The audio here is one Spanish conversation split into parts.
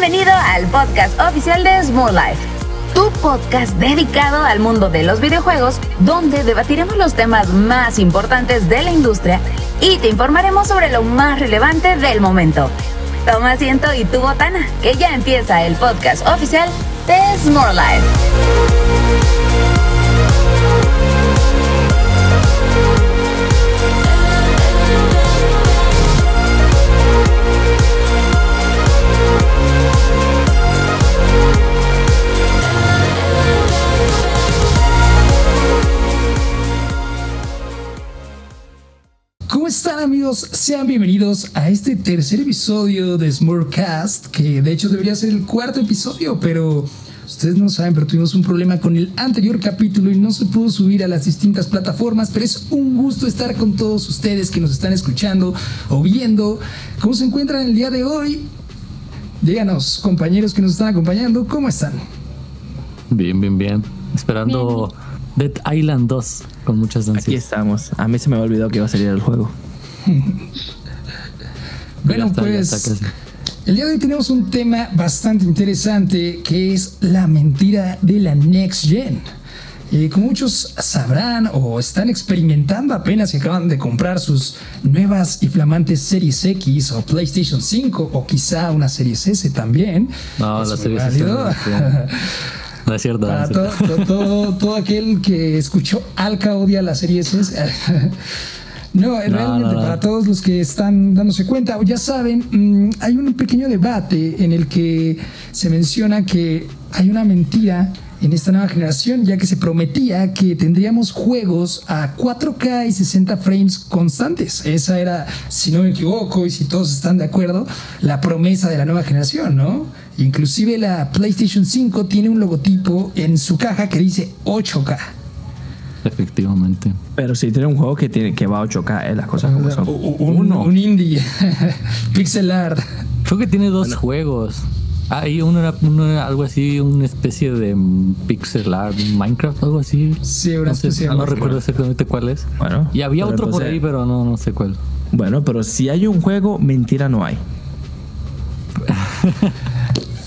Bienvenido al podcast oficial de Small Life, tu podcast dedicado al mundo de los videojuegos, donde debatiremos los temas más importantes de la industria y te informaremos sobre lo más relevante del momento. Toma asiento y tu botana, que ya empieza el podcast oficial de Small Life. Amigos? Sean bienvenidos a este tercer episodio de Smurfcast, que de hecho debería ser el cuarto episodio, pero ustedes no saben, pero tuvimos un problema con el anterior capítulo y no se pudo subir a las distintas plataformas, pero es un gusto estar con todos ustedes que nos están escuchando o viendo. ¿Cómo se encuentran el día de hoy? Díganos, compañeros que nos están acompañando, ¿cómo están? Bien, bien, bien. Esperando Dead Island 2 con muchas Aquí ansias. estamos. A mí se me había olvidado que iba a salir el juego. Bueno, está, pues el día de hoy tenemos un tema bastante interesante que es la mentira de la Next Gen. Eh, como muchos sabrán o están experimentando apenas que acaban de comprar sus nuevas y flamantes Series X o PlayStation 5 o quizá una Series S también. No, Es la muy serie válido. No es cierto. no es todo, cierto. todo, todo- todo aquel que escuchó Alca odia la serie S. No, realmente no, no. para todos los que están dándose cuenta, o ya saben, mm, hay un pequeño debate en el que se menciona que hay una mentira en esta nueva generación, ya que se prometía que tendríamos juegos a 4K y 60 frames constantes. Esa era, si no me equivoco y si todos están de acuerdo, la promesa de la nueva generación, ¿no? Inclusive la PlayStation 5 tiene un logotipo en su caja que dice 8K. Efectivamente. Pero sí tiene un juego que tiene que va a 8K, eh, las cosas como son. Un, un indie, pixel art. Creo que tiene dos juegos. Ah, y uno era, uno era algo así, una especie de pixel art, Minecraft, algo así. Sí, una No, sé, especie de no recuerdo exactamente cuál es. Bueno, Y había otro por ahí, pero no, no sé cuál. Bueno, pero si hay un juego, mentira no hay.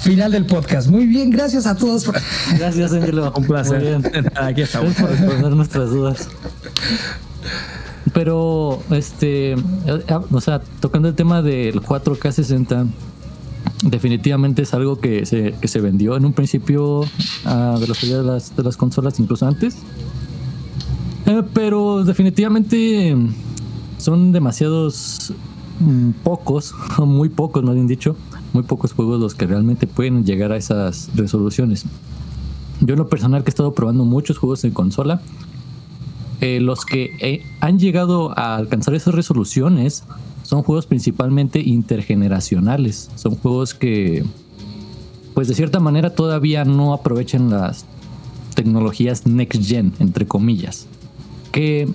Final del podcast. Muy bien, gracias a todos por... Gracias, Angelo. Un placer. Muy bien. Aquí estamos. Gracias por responder nuestras dudas. Pero, este, eh, ah, o sea, tocando el tema del 4K 60, definitivamente es algo que se, que se vendió en un principio ah, de la salida de las, de las consolas, incluso antes. Eh, pero definitivamente son demasiados mm, pocos, muy pocos, más bien dicho, muy pocos juegos los que realmente pueden llegar a esas resoluciones. Yo en lo personal que he estado probando muchos juegos en consola, eh, los que eh, han llegado a alcanzar esas resoluciones son juegos principalmente intergeneracionales. Son juegos que, pues de cierta manera todavía no aprovechan las tecnologías next gen, entre comillas. Que,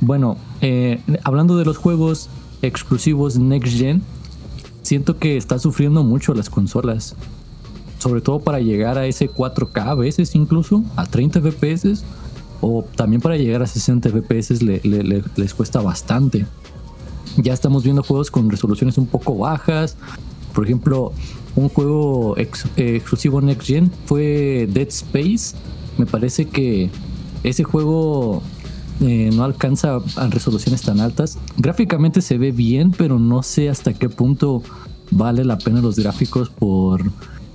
bueno, eh, hablando de los juegos exclusivos next gen, siento que está sufriendo mucho las consolas sobre todo para llegar a ese 4K a veces incluso, a 30 FPS, o también para llegar a 60 FPS le- le- le- les cuesta bastante. Ya estamos viendo juegos con resoluciones un poco bajas. Por ejemplo, un juego ex- eh, exclusivo Next Gen fue Dead Space. Me parece que ese juego eh, no alcanza a resoluciones tan altas. Gráficamente se ve bien, pero no sé hasta qué punto vale la pena los gráficos por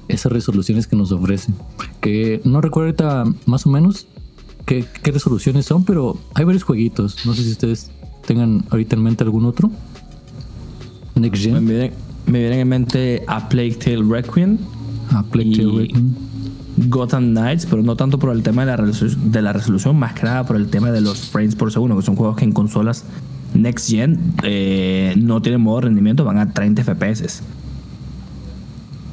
esas resoluciones que nos ofrecen. Que no recuerdo ahorita más o menos qué, qué resoluciones son, pero hay varios jueguitos. No sé si ustedes tengan ahorita en mente algún otro. Next Me Gen. vienen, me vienen en mente a Plague Tale Requiem, Ah, Plague Tale Requiem. Gotham Knights, pero no tanto por el tema de la, resolu- de la resolución, más que nada por el tema de los frames por segundo, que son juegos que en consolas Next Gen eh, no tienen modo de rendimiento, van a 30 FPS.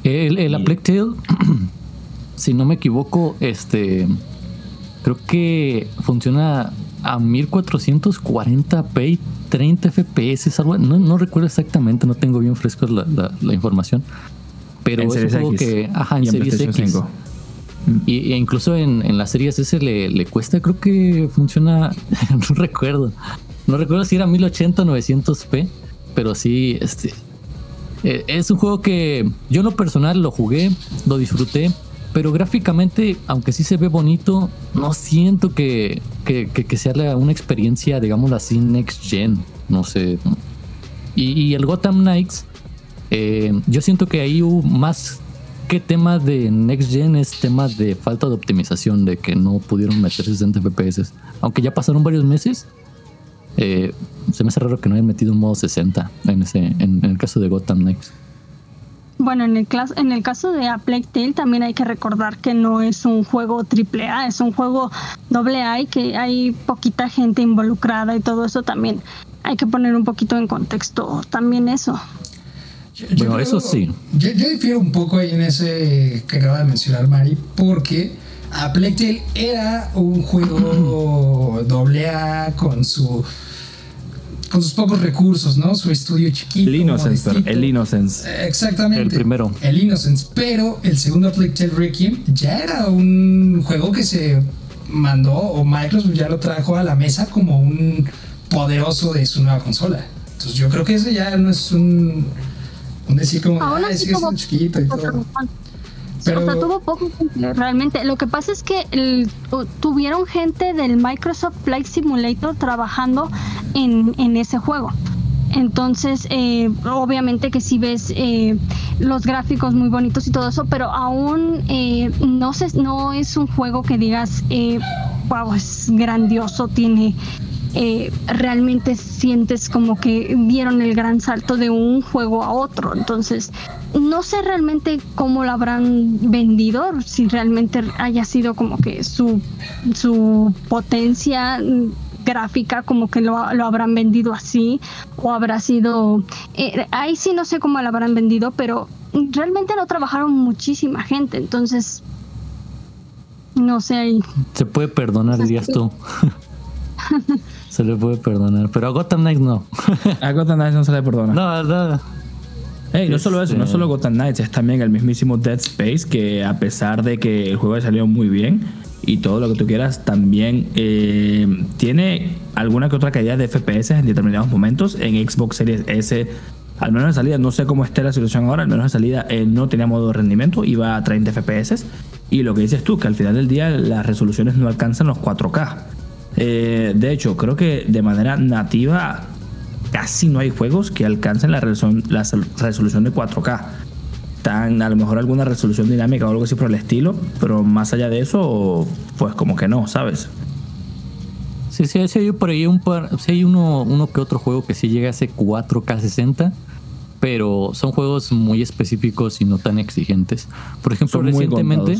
El, el Y- Plague Tale, si no me equivoco, este creo que funciona a 1440p y 30 FPS, algo, no, no recuerdo exactamente, no tengo bien fresco la, la- la información. Pero es X. que, ajá, en Series X. 5. Y, e incluso en, en las series S le, le cuesta, creo que funciona, no recuerdo. No recuerdo si era 1080 o 900p, pero sí, este, Eh, es un juego que yo en lo personal lo jugué, lo disfruté, pero gráficamente, aunque sí se ve bonito, no siento que, que, que, sea una experiencia, digamos así, next gen. No sé. Y, el Gotham Knights, eh, yo siento que ahí hubo más que tema de next gen es tema de falta de optimización, de que no pudieron meter 60 FPS. Aunque ya pasaron varios meses, eh, se me hace raro que no hayan metido un modo 60 en, ese, en, el caso de Gotham Knights. Bueno, en el, en el caso de A Plague Tale también hay que recordar que no es un juego triple A, es un juego doble A y que hay poquita gente involucrada y todo eso también. Hay que poner un poquito en contexto también eso. Bueno, eso sí. Yo, difiero un poco ahí en ese que acaba de mencionar Mari, porque A Plague Tale era un juego doble A con su con sus pocos recursos, ¿no? Su estudio chiquito. El Innocence, el Innocence. Exactamente. El primero. El Innocence. Pero el segundo Plague Tale Requiem ya era un juego que se mandó, o Microsoft ya lo trajo a la mesa como un poderoso de su nueva consola. Entonces yo creo que ese ya no es un decir como, ah, sí, es chiquito y todo. Pero... O sea, tuvo poco realmente. Lo que pasa es que el, tuvieron gente del Microsoft Flight Simulator trabajando en, en ese juego. Entonces, eh, obviamente que si ves eh, los gráficos muy bonitos y todo eso, pero aún eh, no, se, no es un juego que digas, wow, es grandioso, tiene eh, realmente sientes como que dieron el gran salto de un juego a otro. Entonces, no sé realmente cómo lo habrán vendido, si realmente haya sido como que su, su potencia gráfica como que lo, habrán vendido así o habrá sido eh, ahí sí no sé cómo lo habrán vendido pero realmente lo trabajaron muchísima gente. Entonces no sé ahí. Se puede perdonar dirías tú se le puede perdonar. Pero a Gotham Knights no. a Gotham Knights no se le perdona. No, no. Hey, no solo eso, no solo Gotham Knights, es también el mismísimo Dead Space, que a pesar de que el juego salió muy bien y todo lo que tú quieras, también eh, tiene alguna que otra caída de FPS en determinados momentos. En Xbox Series S, al menos en salida, no sé cómo esté la situación ahora, al menos en salida eh, no tenía modo de rendimiento, iba a 30 FPS. Y lo que dices tú, que al final del día las resoluciones no alcanzan los 4K. Eh, de hecho, creo que de manera nativa casi no hay juegos que alcancen la resolución, la resolución de 4K. Tan, a lo mejor alguna resolución dinámica o algo así por el estilo, pero más allá de eso, pues como que no, ¿sabes? Sí, sí, sí hay por ahí un par, sí hay uno, uno que otro juego que sí llega a ese 4K 60, pero son juegos muy específicos y no tan exigentes. Por ejemplo, recientemente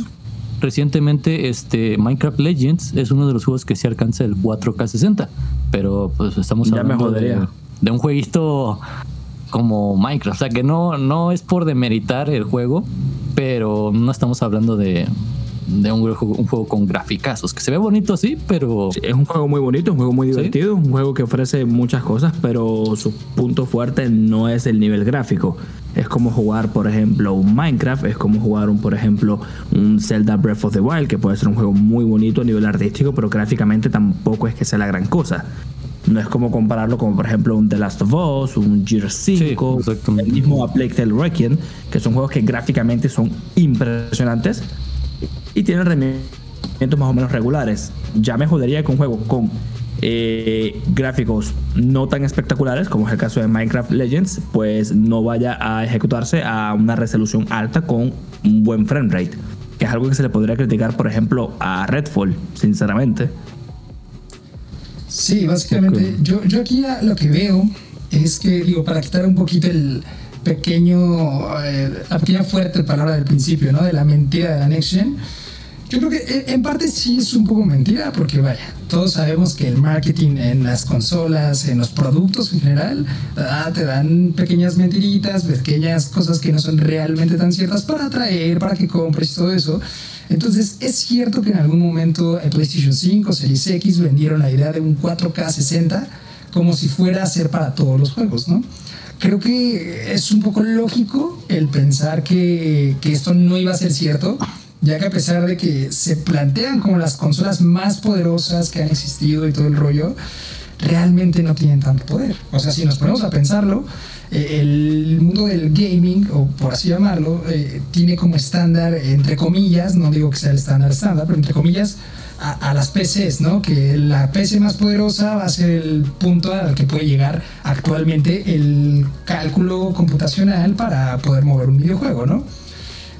recientemente este Minecraft Legends es uno de los juegos que se alcanza el 4K 60, pero pues estamos hablando de, de, un jueguito como Minecraft, o sea que no, no es por demeritar el juego, pero no estamos hablando de, de un, un, juego con graficazos, que se ve bonito, sí, pero... es un juego muy bonito, un juego muy divertido, un juego que ofrece muchas cosas, pero su punto fuerte no es el nivel gráfico. Es como jugar, por ejemplo, un Minecraft, es como jugar, un, por ejemplo, un Zelda Breath of the Wild, que puede ser un juego muy bonito a nivel artístico, pero gráficamente tampoco es que sea la gran cosa. No es como compararlo con, por ejemplo, un The Last of Us, un Gear 5, el mismo A Plague Tale Requiem, que son juegos que gráficamente son impresionantes, y tienen rendimientos más o menos regulares. Ya me jodería que un juego con eh, gráficos no tan espectaculares, como es el caso de Minecraft Legends, pues no vaya a ejecutarse a una resolución alta con un buen frame rate. Que es algo que se le podría criticar, por ejemplo, a Redfall, sinceramente. Sí, básicamente, yo, yo aquí lo que veo es que, digo, para quitar un poquito el, pequeño, eh, la pequeña fuerte palabra del principio, ¿no? De la mentira de la Next Gen yo creo que eh, en parte sí es un poco mentira, porque vaya, todos sabemos que el marketing en las consolas, en los productos en general, ah, te dan pequeñas mentiritas, pequeñas cosas que no son realmente tan ciertas para atraer, para que compres y todo eso. Entonces, es cierto que en algún momento en PlayStation 5, Series X vendieron la idea de un 4K 60 como si fuera a ser para todos los juegos, ¿no? Creo que es un poco lógico el pensar que, que esto no iba a ser cierto ya que a pesar de que se plantean como las consolas más poderosas que han existido y todo el rollo, realmente no tienen tanto poder. O sea, si nos ponemos a pensarlo, eh, el mundo del gaming, o por así llamarlo, eh, tiene como estándar, entre comillas, no digo que sea el estándar estándar, pero entre comillas, a, las PCs, ¿no? Que la PC más poderosa va a ser el punto al que puede llegar actualmente el cálculo computacional para poder mover un videojuego, ¿no?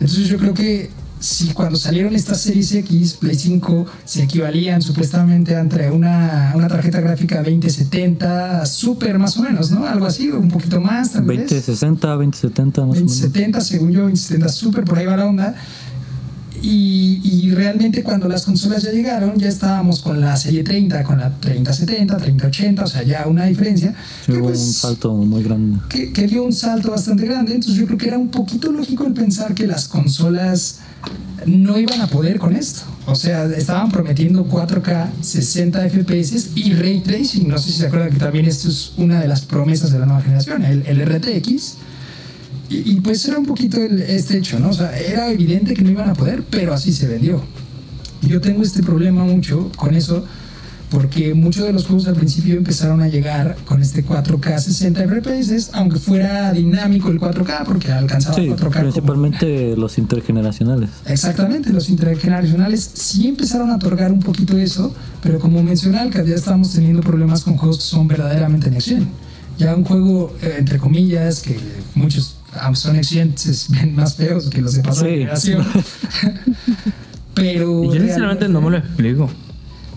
Entonces yo creo que si cuando salieron estas series X, Play 5, se equivalían supuestamente entre una, una tarjeta gráfica 2070 Super más o menos, ¿no? Algo así, un poquito más. 2060, 2070 más 2070, según yo, 2070 Super, por ahí va la onda. Y, realmente cuando las consolas ya llegaron, ya estábamos con la serie 30, con la 3070, 3080, o sea, ya una diferencia. que, pues, un salto muy grande. Que, que, dio un salto bastante grande, entonces yo creo que era un poquito lógico el pensar que las consolas no iban a poder con esto. O sea, estaban prometiendo 4K, 60 FPS y Ray Tracing. No sé si se acuerdan que también esto es una de las promesas de la nueva generación, el, el RTX y, pues era un poquito este hecho, ¿no? O sea, era evidente que no iban a poder, pero así se vendió. Yo tengo este problema mucho con eso, porque muchos de los juegos al principio empezaron a llegar con este 4K 60 FPS, aunque fuera dinámico el 4K, porque alcanzaba sí, 4K. Principalmente los intergeneracionales. Exactamente, los intergeneracionales sí empezaron a otorgar un poquito eso, pero como mencioné, que ya estamos teniendo problemas con juegos que son verdaderamente en acción. Ya un juego, eh, entre comillas, que muchos son exigentes, ven más feos que los de pasada generación. Pero. yo sinceramente no me lo explico.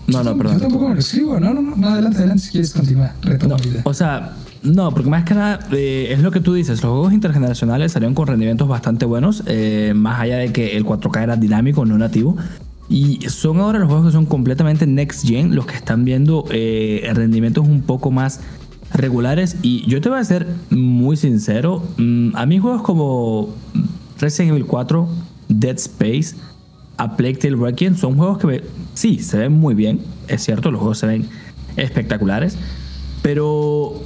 No, no, perdón. Yo tampoco me lo escribo. No, no, no. adelante, adelante si quieres continuar. Retoma O sea, no, porque más que nada eh, es lo que tú dices. Los juegos intergeneracionales salieron con rendimientos bastante buenos, eh, más allá de que el 4K era dinámico, no nativo. Y son ahora los juegos que son completamente next gen, los que están viendo eh, rendimientos un poco más regulares. Y yo te voy a ser muy sincero. Mm, a mí juegos como Resident Evil 4, Dead Space, A Plague Tale Requiem son juegos que sí, se ven muy bien. Es cierto, los juegos se ven espectaculares. Pero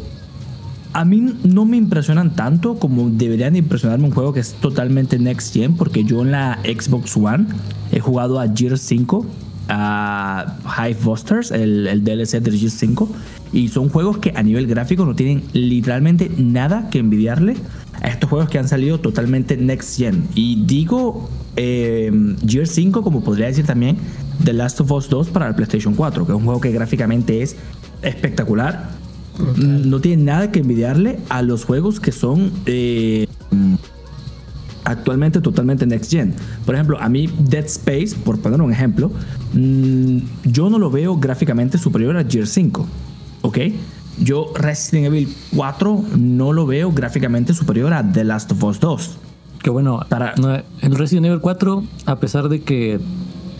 a mí no me impresionan tanto como deberían impresionarme un juego que es totalmente next gen, porque yo en la Xbox One he jugado a Gears 5, a Hive Busters, el, el DLC de Gears 5, y son juegos que a nivel gráfico no tienen literalmente nada que envidiarle a estos juegos que han salido totalmente next gen. Y digo eh, Gear 5 como podría decir también The Last of Us 2 para el PlayStation 4, que es un juego que gráficamente es espectacular. No tiene nada que envidiarle a los juegos que son eh, actualmente totalmente next gen. Por ejemplo, a mí Dead Space, por poner un ejemplo, mm, yo no lo veo gráficamente superior a Gear 5. ¿ok? Yo Resident Evil 4 no lo veo gráficamente superior a The Last of Us 2. Que bueno, para el Resident Evil 4, a pesar de que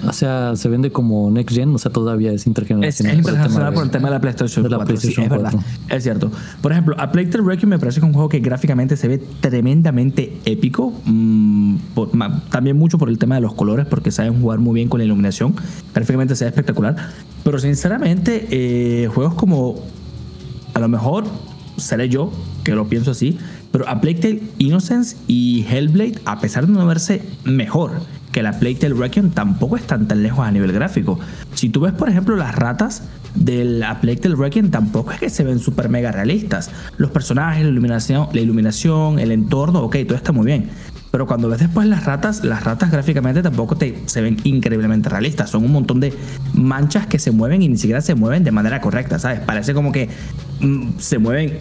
o sea, se vende como next gen, o sea, todavía es intergeneracional. Es, internacional por el tema de la PlayStation, 4, sí, es verdad. Es cierto. Por ejemplo, a Plague Tale Requiem me parece que es un juego que gráficamente se ve tremendamente épico. Mm, también mucho por el tema de los colores, porque saben jugar muy bien con la iluminación. Gráficamente se ve espectacular. Pero sinceramente, eh, juegos como a lo mejor seré yo que lo pienso así, pero a Plague Tale Innocence y Hellblade, a pesar de no verse mejor que la Plague Tale Requiem, tampoco están tan lejos a nivel gráfico. Si tú ves, por ejemplo, las ratas de la Plague Tale Requiem, tampoco es que se ven súper mega realistas. Los personajes, la iluminación, la iluminación, el entorno, ok, todo está muy bien. Pero cuando ves después las ratas, las ratas gráficamente tampoco te, se ven increíblemente realistas. Son un montón de manchas que se mueven y ni siquiera se mueven de manera correcta, ¿sabes? Parece como que mm, se mueven.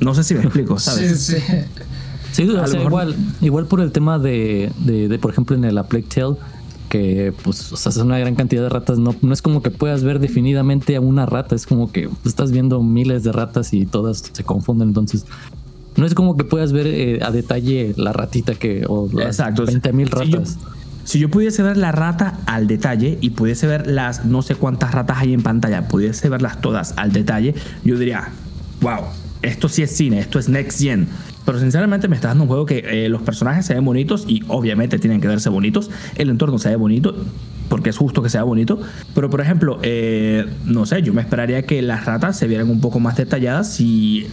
No sé si me explico, ¿sabes? Sí, sí. Sí, igual, igual por el tema de, de, por ejemplo, en el A Plague Tale, que pues o sea, es una gran cantidad de ratas, no, no es como que puedas ver definidamente a una rata, es como que estás viendo miles de ratas y todas se confunden, entonces no es como que puedas ver eh, a detalle la ratita que o las 20 mil ratas. Si yo, pudiese ver la rata al detalle y pudiese ver las no sé cuántas ratas hay en pantalla, pudiese verlas todas al detalle, yo diría, wow, esto sí es cine, esto es next gen. Pero sinceramente me está dando un juego que eh, los personajes se ven bonitos y obviamente tienen que verse bonitos, el entorno se ve bonito, porque es justo que sea bonito. Pero por ejemplo, eh, no sé, yo me esperaría que las ratas se vieran un poco más detalladas si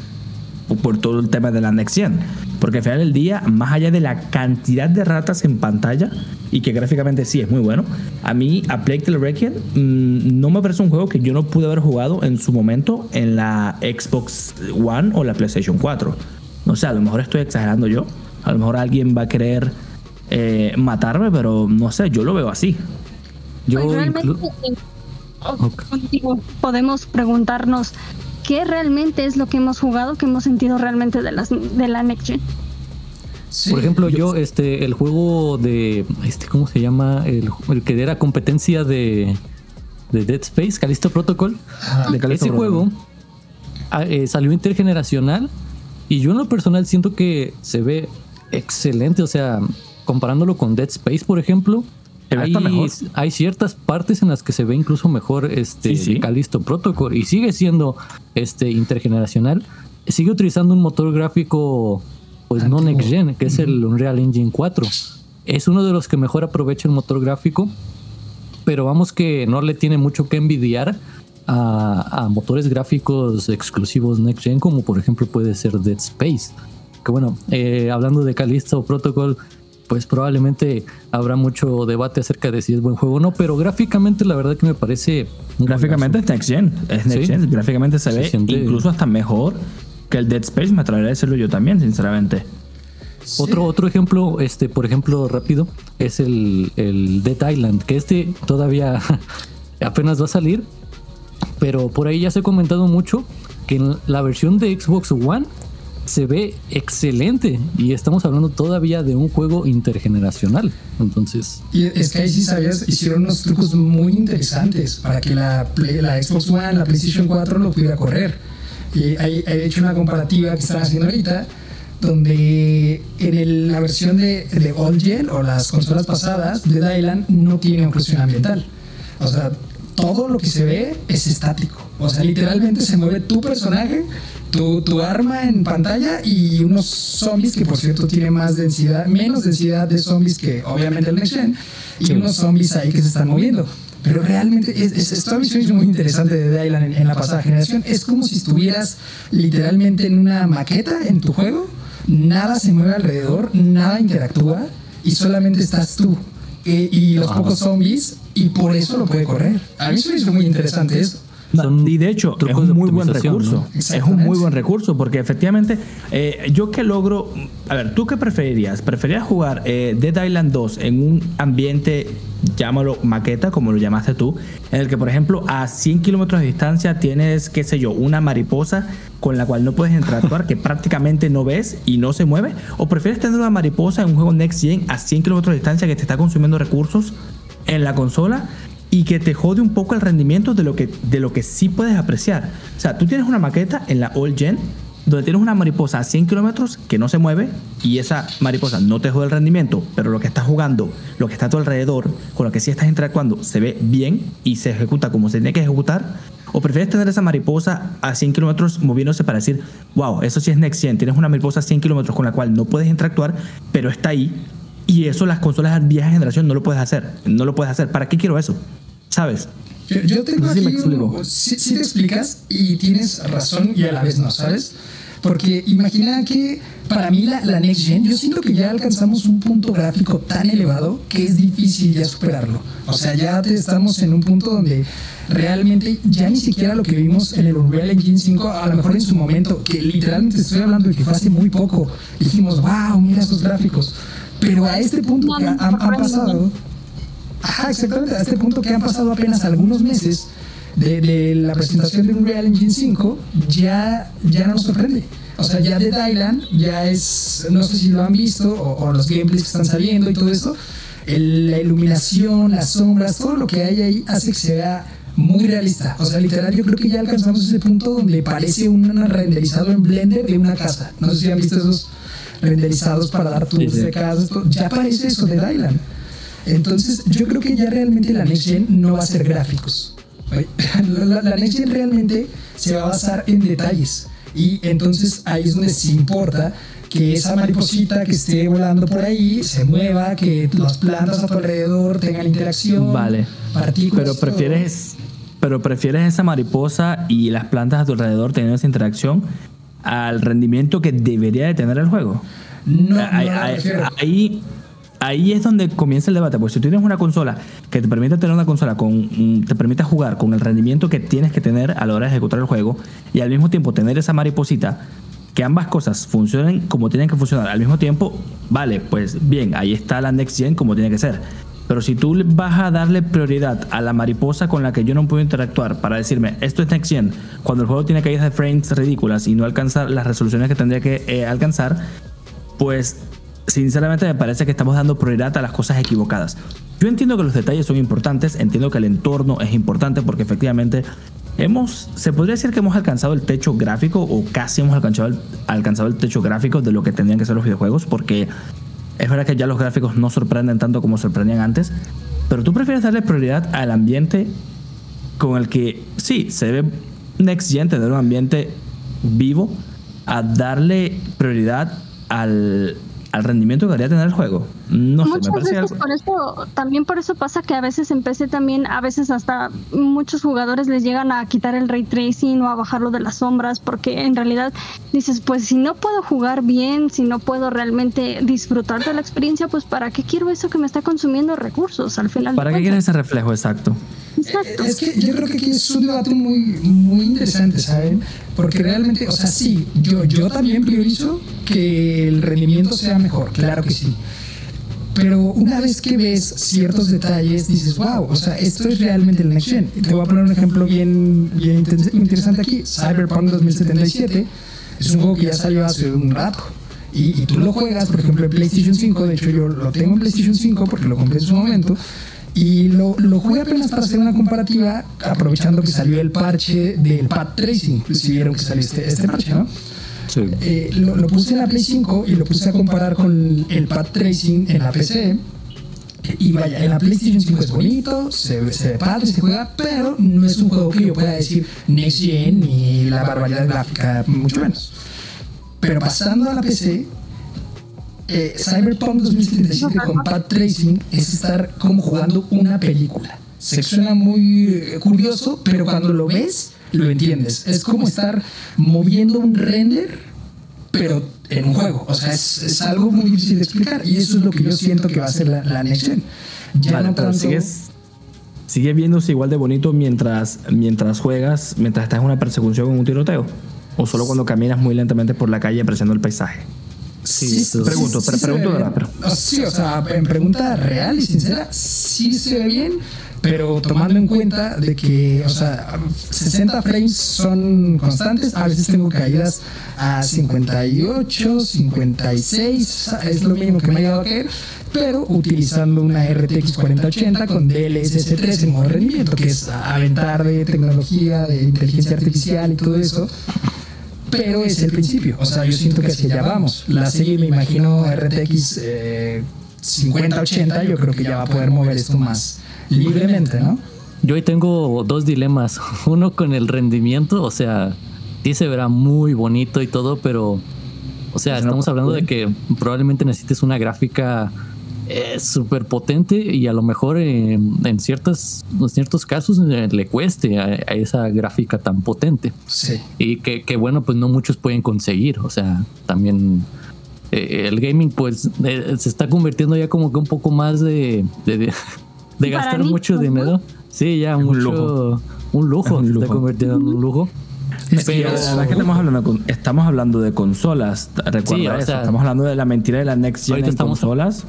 por todo el tema de la Next Gen. Porque al final del día, más allá de la cantidad de ratas en pantalla, y que gráficamente sí es muy bueno, a mí, a Plague Tale Requiem, mm, no me parece un juego que yo no pude haber jugado en su momento en la Xbox One o la PlayStation 4. No sé, a lo mejor estoy exagerando yo. A lo mejor alguien va a querer eh, matarme, pero no sé, yo lo veo así. Yo pues realmente, podemos preguntarnos qué realmente es lo que hemos jugado, que hemos sentido realmente de, las, de la Next Gen. Por ejemplo, yo, este, el juego de, este, ¿cómo se llama? El, que era competencia de, de Dead Space, Callisto Protocol. de ese juego ah, eh, salió intergeneracional y yo en lo personal siento que se ve excelente, o sea, comparándolo con Dead Space, por ejemplo, hay, ciertas partes en las que se ve incluso mejor este sí, Callisto Protocol y sigue siendo este intergeneracional. Sigue utilizando un motor gráfico pues no next gen, que es el Unreal Engine 4. Es uno de los que mejor aprovecha el motor gráfico, pero vamos que no le tiene mucho que envidiar a, motores gráficos exclusivos next gen, como por ejemplo puede ser Dead Space. Que bueno, eh, hablando de Callisto Protocol, pues probablemente habrá mucho debate acerca de si es buen juego o no, pero gráficamente la verdad que me parece... Gráficamente es Next Gen, es Next Gen, gráficamente se, ve incluso hasta mejor que el Dead Space, me atrevería a decirlo yo también, sinceramente. Otro, otro ejemplo, este, por ejemplo, rápido, es el, el Dead Island, que este todavía apenas va a salir, pero por ahí ya se ha comentado mucho que en la versión de Xbox One se ve excelente y estamos hablando todavía de un juego intergeneracional. Entonces, y es que ahí sí sabías, hicieron unos trucos muy interesantes para que la, la Xbox One, la PlayStation 4 lo pudiera correr. Y he hecho una comparativa que están haciendo ahorita donde en la versión de, de All Gen o las consolas pasadas de Dylan no tiene occlusión ambiental. O sea, todo lo que se ve es estático. O sea, literalmente se mueve tu personaje tu, arma en pantalla y unos zombies que por cierto tienen más densidad, menos densidad de zombies que obviamente el Next Gen, y unos zombies ahí que se están moviendo. Pero realmente es, es, esta visión es muy interesante de Dylan en, en, la pasada generación. Es como si estuvieras literalmente en una maqueta en tu juego, nada se mueve alrededor, nada interactúa y solamente estás tú eh, y los pocos zombies y por eso lo puede correr. A mí me hizo muy interesante eso y de hecho, es un muy buen recurso. Es un muy buen recurso porque efectivamente, eh, yo que logro. A ver, ¿tú qué preferirías? ¿Preferirías jugar eh, Dead Island 2 en un ambiente, llámalo maqueta, como lo llamaste tú, en el que, por ejemplo, a 100 kilómetros de distancia tienes, qué sé yo, una mariposa con la cual no puedes interactuar, que prácticamente no ves y no se mueve? ¿O prefieres tener una mariposa en un juego Next Gen a 100 kilómetros de distancia que te está consumiendo recursos en la consola? Y que te jode un poco el rendimiento de lo que, de lo que sí puedes apreciar. O sea, tú tienes una maqueta en la All Gen donde tienes una mariposa a 100 kilómetros que no se mueve y esa mariposa no te jode el rendimiento, pero lo que estás jugando, lo que está a tu alrededor, con lo que sí estás interactuando, se ve bien y se ejecuta como se tiene que ejecutar. ¿O prefieres tener esa mariposa a 100 kilómetros moviéndose para decir, wow, eso sí es Next Gen, tienes una mariposa a 100 kilómetros con la cual no puedes interactuar, pero está ahí y eso las consolas de vieja generación no lo puedes hacer. No lo puedes hacer. ¿Para qué quiero eso? ¿Sabes? Yo, tengo aquí si, te explicas y tienes razón y a la vez no, ¿sabes? Porque imagina que para mí la, la, Next Gen, yo siento que ya alcanzamos un punto gráfico tan elevado que es difícil ya superarlo. O sea, ya estamos en un punto donde realmente ya ni siquiera lo que vimos en el Unreal Engine 5, a lo mejor en su momento, que literalmente estoy hablando de que fue hace muy poco, dijimos, wow, mira esos gráficos. Pero a este punto que han, pasado, ajá, exactamente, a este punto que han pasado apenas algunos meses de, la presentación de Unreal Engine 5, ya, ya no nos sorprende. O sea, ya de Dylan, ya es, no sé si lo han visto, o, los gameplays que están saliendo y todo eso, la iluminación, las sombras, todo lo que hay ahí hace que sea muy realista. O sea, literal, yo creo que ya alcanzamos ese punto donde parece un renderizado en Blender de una casa. No sé si han visto esos renderizados para dar tours de casa, ya parece eso de Dylan. Entonces, yo creo que ya realmente la Next Gen no va a ser gráficos. La, la, Next Gen realmente se va a basar en detalles. Y entonces ahí es donde se importa que esa mariposita que esté volando por ahí se mueva, que las plantas a tu alrededor tengan interacción, vale. partículas. Pero prefieres, pero prefieres esa mariposa y las plantas a tu alrededor teniendo esa interacción al rendimiento que debería de tener el juego. No, ahí, no ahí- ahí- es donde comienza el debate. Porque si tú tienes una consola que te permite tener una consola con. te permite jugar con el rendimiento que tienes que tener a la hora de ejecutar el juego y al mismo tiempo tener esa mariposita. Que ambas cosas funcionen como tienen que funcionar al mismo tiempo, vale, pues bien, ahí está la Next Gen como tiene que ser. Pero si tú vas a darle prioridad a la mariposa con la que yo no puedo interactuar para decirme esto es Next Gen, cuando el juego tiene caídas de frames ridículas y no alcanzar las resoluciones que tendría que eh, alcanzar, pues sinceramente me parece que estamos dando prioridad a las cosas equivocadas. Yo entiendo que los detalles son importantes, entiendo que el entorno es importante porque efectivamente hemos, se podría decir que hemos alcanzado el techo gráfico o casi hemos alcanzado alcanzado el techo gráfico de lo que tendrían que ser los videojuegos porque es verdad que ya los gráficos no sorprenden tanto como sorprendían antes, pero tú prefieres darle prioridad al ambiente con el que sí, se ve Next Gen tener un ambiente vivo a darle prioridad al, al rendimiento que debería tener el juego. No sé, me Muchas parece veces algo- por eso, también por eso pasa que a veces en PC también, a veces hasta muchos jugadores les llegan a quitar el ray tracing o a bajarlo de las sombras, porque en realidad dices, pues si no puedo jugar bien, si no puedo realmente disfrutar de la experiencia, pues para qué quiero eso que me está consumiendo recursos al final. ¿Para qué quieres ese reflejo exacto? Exacto. Es que yo creo que aquí es un debate muy, muy interesante, ¿saben? Porque realmente, o sea, sí, yo, yo también priorizo que el rendimiento sea mejor, claro que sí. Pero una vez que ves ciertos detalles, dices, wow, o sea, esto es realmente el Next Gen. Te voy a poner un ejemplo bien, bien inter- interesante aquí. Cyberpunk 2077 es un juego que ya salió hace un rato. Y, y tú lo juegas, por ejemplo, en PlayStation 5. De hecho, yo lo tengo en PlayStation 5 porque lo compré en su momento. Y lo, lo jugué apenas para hacer una comparativa, aprovechando que salió el parche del Pad Tracing. Si vieron que salió este, este parche, ¿no? Sí. Eh, lo, lo puse en la Play 5 y lo puse a comparar con el Pad Tracing en la PC. Y vaya, en la PlayStation 5 es bonito, se, ve- se ve padre, se juega, pero no es un juego que yo pueda decir Next Gen ni la barbaridad gráfica, mucho menos. Pero pasando a la PC, eh, Cyberpunk 2077 con Pad Tracing es estar como jugando una película. Se suena muy eh, curioso, pero cuando lo ves, lo entiendes. Es como estar moviendo un render, pero en un juego. O sea, es, es algo muy difícil de explicar. Y eso es lo que yo siento que va a ser la, la Next Gen. Ya Vale, no pero tanto- sigues, sigue viéndose igual de bonito mientras, mientras juegas, mientras estás en una persecución en un tiroteo. O solo cuando caminas muy lentamente por la calle apreciando el paisaje. Sí, pregunto, pero se pregunto de O- Sí, o sea, en pregunta real y sincera, sí se ve bien, pero tomando en cuenta de que, o sea, 60 frames son constantes, a veces tengo caídas a 58, 56, es lo mínimo que me ha llegado a caer, pero utilizando una RTX 4080 con DLSS 3 en modo rendimiento, que es aventar de tecnología, de inteligencia artificial y todo eso pero es el principio. O sea, yo siento que hacia allá vamos. La serie, me imagino, RTX eh, 5080, yo creo que ya va a poder mover esto más libremente, ¿no? Yo ahí tengo dos dilemas. Uno con el rendimiento, o sea, sí se verá muy bonito y todo, pero, o sea, estamos hablando de que probablemente necesites una gráfica eh, súper potente y a lo mejor eh, en, ciertas, en ciertos casos eh, le cueste a, a esa gráfica tan potente. Sí. Y que, que, bueno, pues no muchos pueden conseguir. O sea, también eh, el gaming pues eh, se está convirtiendo ya como que un poco más de, de, de, de gastar mí, mucho ¿no? dinero. Sí, ya un mucho, lujo. Un lujo, Es un se está lujo. convirtiendo en un lujo. Es que Pero- yo- La verdad es que estamos hablando, estamos hablando de consolas, recuerda Sí, o eso. sea- estamos hablando de la mentira de la Next Gen en estamos- consolas.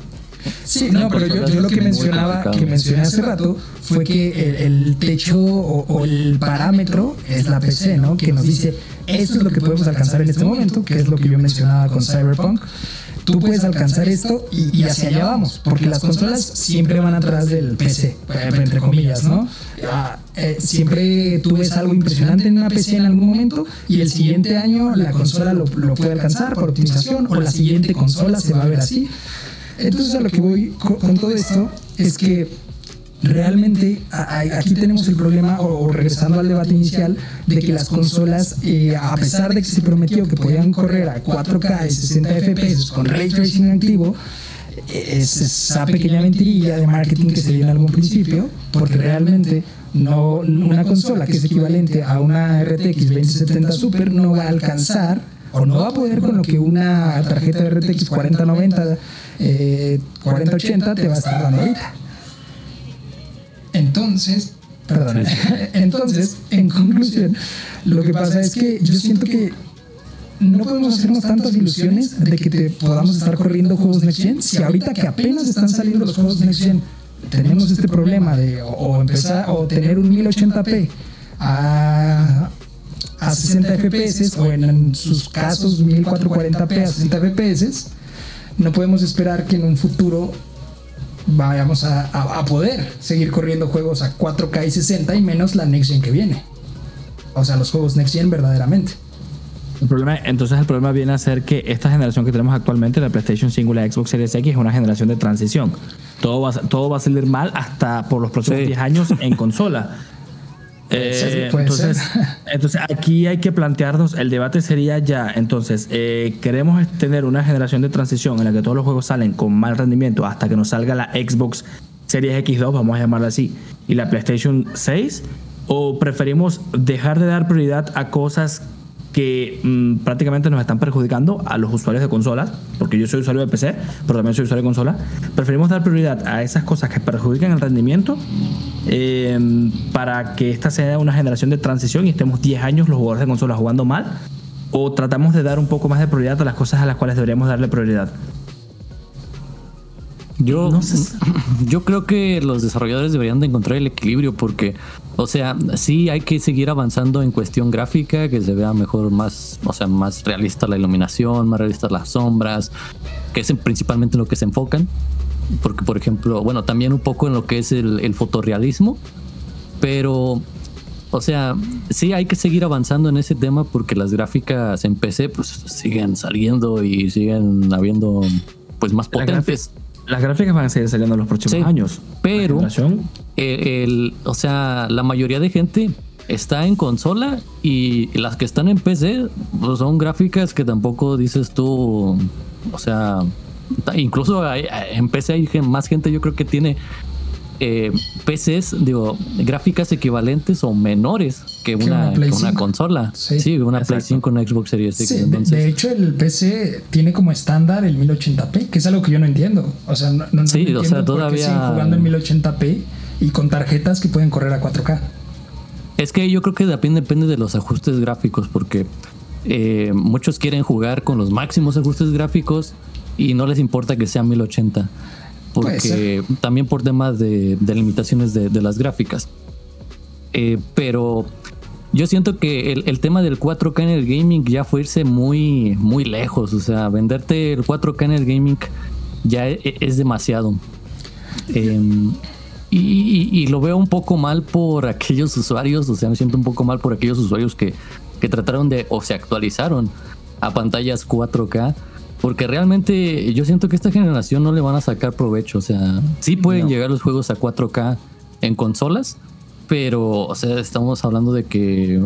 Sí, no, pero yo, yo lo que mencionaba, que mencioné hace rato, fue que el, el techo o, o el parámetro es la PC, ¿no? Que nos dice, esto es lo que podemos alcanzar en este momento, que es lo que yo mencionaba con Cyberpunk. Tú puedes alcanzar esto y, y hacia allá vamos, porque las consolas siempre van atrás del PC, entre comillas, ¿no? Ah, eh, siempre tú ves algo impresionante en una PC en algún momento y el siguiente año la consola lo, lo puede alcanzar por optimización o la siguiente consola se va a ver así. Entonces a lo que voy con, con todo esto es que realmente a- a- aquí tenemos el problema, o, o regresando al debate inicial, de que las consolas, eh, a pesar de que se prometió que podían correr a 4K y 60 FPS con ray tracing activo, eh, es esa pequeña mentirilla de marketing que se dio en algún principio, porque realmente no una consola que es equivalente a una RTX 2070 Super no va a alcanzar o no va a poder con lo que una tarjeta de RTX 4090, eh, 4080 te va a estar dando ahorita. Entonces, perdón, entonces, en conclusión, lo que pasa es que yo siento que no podemos hacernos tantas ilusiones de que te podamos estar corriendo juegos Next Gen si ahorita que apenas están saliendo los juegos Next Gen tenemos este problema de o, empezar o tener un 1080p a, a 60 FPS o en, sus casos 1440p a 60 FPS, no podemos esperar que en un futuro vayamos a, a, poder seguir corriendo juegos a 4K y 60 y menos la Next Gen que viene. O sea, los juegos Next Gen verdaderamente. El problema, entonces el problema viene a ser que esta generación que tenemos actualmente, la PlayStation 5 y la Xbox Series X, es una generación de transición. Todo va, todo va a salir mal hasta por los próximos 10 años en consola. Eh, entonces, entonces aquí hay que plantearnos, el debate sería ya, entonces, eh, queremos tener una generación de transición en la que todos los juegos salen con mal rendimiento hasta que nos salga la Xbox Series X2, vamos a llamarla así, y la PlayStation 6, o preferimos dejar de dar prioridad a cosas que mm, prácticamente nos están perjudicando a los usuarios de consolas, porque yo soy usuario de PC, pero también soy usuario de consola, preferimos dar prioridad a esas cosas que perjudican el rendimiento em, para que esta sea una generación de transición y estemos 10 años los jugadores de consola jugando mal, o tratamos de dar un poco más de prioridad a las cosas a las cuales deberíamos darle prioridad. Yo, no sé. yo creo que los desarrolladores deberían de encontrar el equilibrio porque, o sea, sí hay que seguir avanzando en cuestión gráfica, que se vea mejor, más, o sea, más realista la iluminación, más realista las sombras, que es principalmente en lo que se enfocan. Porque, por ejemplo, bueno, también un poco en lo que es el, el fotorrealismo, pero o sea, sí hay que seguir avanzando en ese tema porque las gráficas en PC pues siguen saliendo y siguen habiendo pues más potentes. Las gráficas van a seguir saliendo en los próximos años. Pero, el, o sea, la mayoría de gente está en consola y las que están en PC pues son gráficas que tampoco dices tú, o sea, incluso en PC hay más gente yo creo que tiene eh, PCs, digo, gráficas equivalentes o menores que una, una, consola. Sí, una Play 5, una Xbox Series X. De hecho, el PC tiene como estándar el 1080p, que es algo que yo no entiendo. O sea, no, no, sí, o sea, todavía... siguen jugando en 1080p y con tarjetas que pueden correr a 4K. Es que yo creo que depende, depende de los ajustes gráficos, porque eh, muchos quieren jugar con los máximos ajustes gráficos y no les importa que sea 1080 porque también por temas de, limitaciones de, las gráficas. Eh, pero yo siento que el, tema del 4K en el gaming ya fue irse muy, muy lejos. O sea, venderte el 4K en el gaming ya e, e, es, demasiado. Em, y, lo veo un poco mal por aquellos usuarios, o sea, me siento un poco mal por aquellos usuarios que, que trataron de o se actualizaron a pantallas 4K porque realmente yo siento que esta generación no le van a sacar provecho. O sea, sí pueden llegar los juegos a 4K en consolas, pero, o sea, estamos hablando de que eh,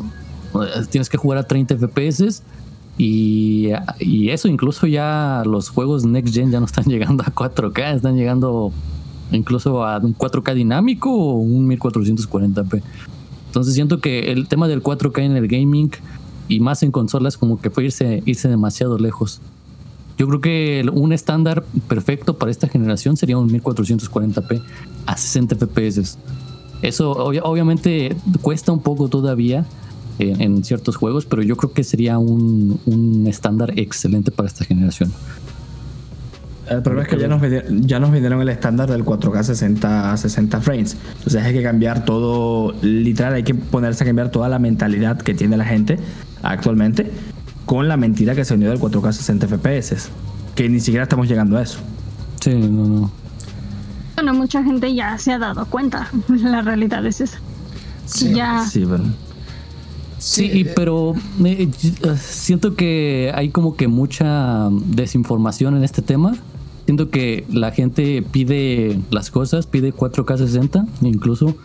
tienes que jugar a 30 FPS y, y, eso incluso ya los juegos Next Gen ya no están llegando a 4K, están llegando incluso a un 4K dinámico o un 1440p. Entonces siento que el tema del 4K en el gaming y más en consolas como que fue irse, irse demasiado lejos. Yo creo que un estándar perfecto para esta generación sería un 1440p a 60 fps. Eso obviamente cuesta un poco todavía en, ciertos juegos, pero yo creo que sería un, estándar excelente para esta generación. El problema es que ya nos, ya nos vendieron el estándar del 4K 60 60 frames. Entonces hay que cambiar todo, literal, hay que ponerse a cambiar toda la mentalidad que tiene la gente actualmente con la mentira que se unió del 4K 60 FPS, que ni siquiera estamos llegando a eso. Sí, no, no. Bueno, mucha gente ya se ha dado cuenta, la realidad es esa. Sí, ya. Sí, pero... Sí, pero eh, siento que hay como que mucha desinformación en este tema. Siento que la gente pide las cosas, pide 4K 60 incluso,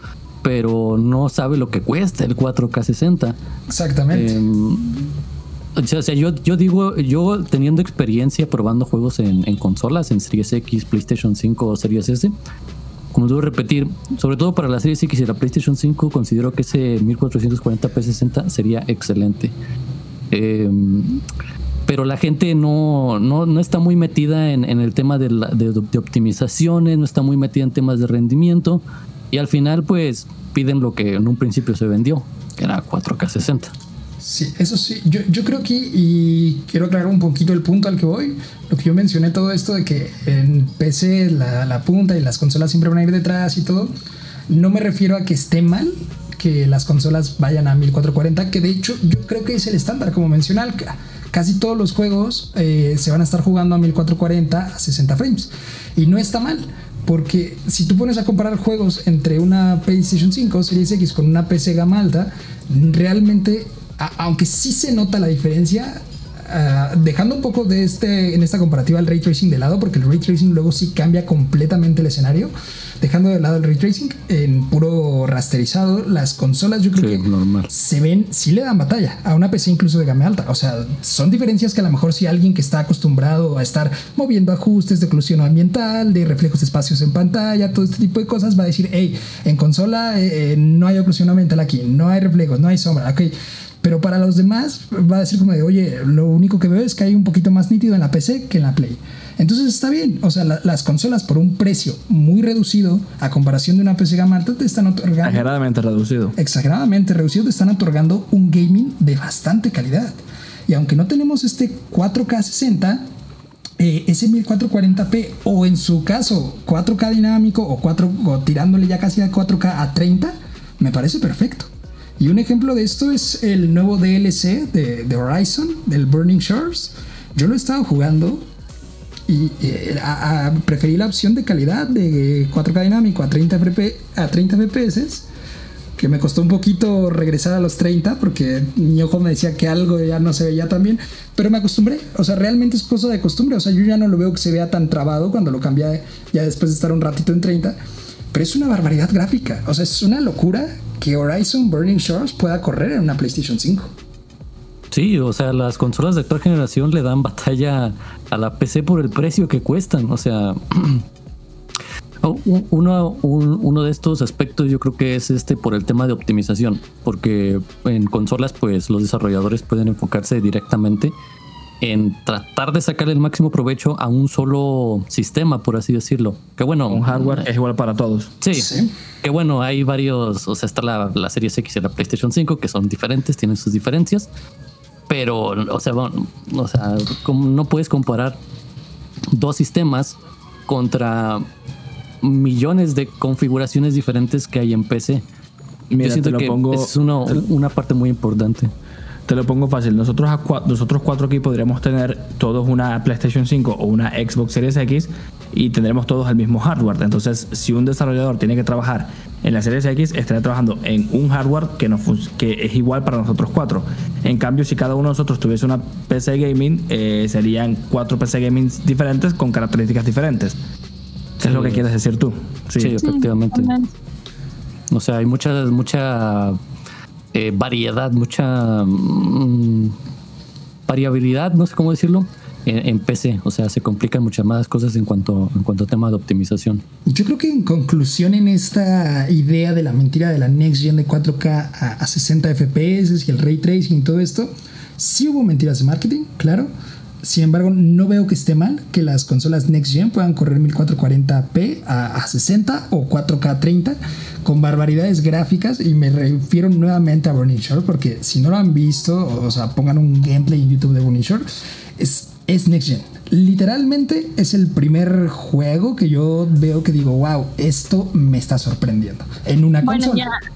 pero no sabe lo que cuesta el 4K 60. Exactamente. Em, o sea, yo, digo, yo teniendo experiencia probando juegos en, consolas, en Series X, PlayStation 5 o Series S, como debo repetir, sobre todo para la Series X y la PlayStation 5, considero que ese 1440p 60 sería excelente. Em, pero la gente no, no, no está muy metida en, el tema de- de optimizaciones, no está muy metida en temas de rendimiento y al final pues piden lo que en un principio se vendió, que era 4K60. Sí, eso sí, yo, yo creo que, y quiero aclarar un poquito el punto al que voy, lo que yo mencioné todo esto de que en PC la, la punta y las consolas siempre van a ir detrás y todo, no me refiero a que esté mal que las consolas vayan a 1440, que de hecho yo creo que es el estándar, como mencioné, casi todos los juegos eh, se van a estar jugando a 1440 a 60 frames, y no está mal. Porque si tú pones a comparar juegos entre una PlayStation 5 Series X con una PC gama alta, realmente a- aunque sí se nota la diferencia, ah, dejando un poco de este, en esta comparativa el ray tracing de lado, porque el ray tracing luego sí cambia completamente el escenario, dejando de lado el ray tracing en puro rasterizado, las consolas yo creo Sí, que normal. se ven, sí le dan batalla a una PC incluso de gama alta. O sea, son diferencias que a lo mejor si alguien que está acostumbrado a estar moviendo ajustes de oclusión ambiental, de reflejos de espacios en pantalla, todo este tipo de cosas, va a decir, hey, en consola eh, eh, no hay oclusión ambiental aquí, no hay reflejos, no hay sombra, ok. Pero para los demás va a decir como de, oye, lo único que veo es que hay un poquito más nítido en la PC que en la Play. Entonces está bien, o sea, la- las consolas por un precio muy reducido a comparación de una PC gama alta te están otorgando Exageradamente reducido. exageradamente reducido te están otorgando un gaming de bastante calidad. Y aunque no tenemos este 4K 60, eh, ese 1440p o en su caso 4K dinámico o, 4, o tirándole ya casi a 4K a 30, me parece perfecto. Y un ejemplo de esto es el nuevo DLC de, de Horizon, del Burning Shores. Yo lo he estado jugando y eh, a- a- preferí la opción de calidad de 4K dinámico a 30, FP a 30 FPS, que me costó un poquito regresar a los 30 porque mi ojo me decía que algo ya no se veía tan bien, pero me acostumbré, o sea, realmente es cosa de costumbre, o sea, yo ya no lo veo que se vea tan trabado cuando lo cambié ya después de estar un ratito en 30, pero es una barbaridad gráfica, o sea, es una locura que Horizon Burning Shores pueda correr en una PlayStation 5. Sí, o sea, las consolas de actual generación le dan batalla a la PC por el precio que cuestan. O sea, u- uno, un- uno de estos aspectos yo creo que es este por el tema de optimización, porque en consolas pues los desarrolladores pueden enfocarse directamente en tratar de sacar el máximo provecho a un solo sistema, por así decirlo. Que bueno, Un hardware es igual para todos. Sí, Sí. que bueno, hay varios, o sea, está la, la Series X y la PlayStation 5 que son diferentes, tienen sus diferencias, pero, o sea, bueno, o sea, como no puedes comparar dos sistemas contra millones de configuraciones diferentes que hay en PC. Mira, Yo siento te lo que pongo- es una, una parte muy importante. Te lo pongo fácil. Nosotros, a cua- nosotros cuatro aquí podríamos tener todos una PlayStation 5 o una Xbox Series X y tendremos todos el mismo hardware. Entonces, si un desarrollador tiene que trabajar en la Series X, estaría trabajando en un hardware que, no fun- que es igual para nosotros cuatro. En cambio, si cada uno de nosotros tuviese una PC Gaming, eh, serían cuatro PC Gaming diferentes con características diferentes. ¿Qué es lo que quieres decir tú? Sí, efectivamente. O sea, hay mucha, mucha eh, variedad, mucha mm, variabilidad, no sé cómo decirlo, en, PC. O sea, se complican muchas más cosas en cuanto, en cuanto a tema de optimización. Yo creo que en conclusión en esta idea de la mentira de la Next Gen de 4K a, a 60 FPS y el ray tracing y todo esto, sí hubo mentiras de marketing, claro. Sin embargo, no veo que esté mal que las consolas Next Gen puedan correr 1440p a, a 60 o 4K 30 con barbaridades gráficas y me refiero nuevamente a Burning Shore porque si no lo han visto, o sea, pongan un gameplay en YouTube de Burning Shore, es, es Next Gen. Literalmente es el primer juego que yo veo que digo, wow, esto me está sorprendiendo en una Bueno, consola. ya,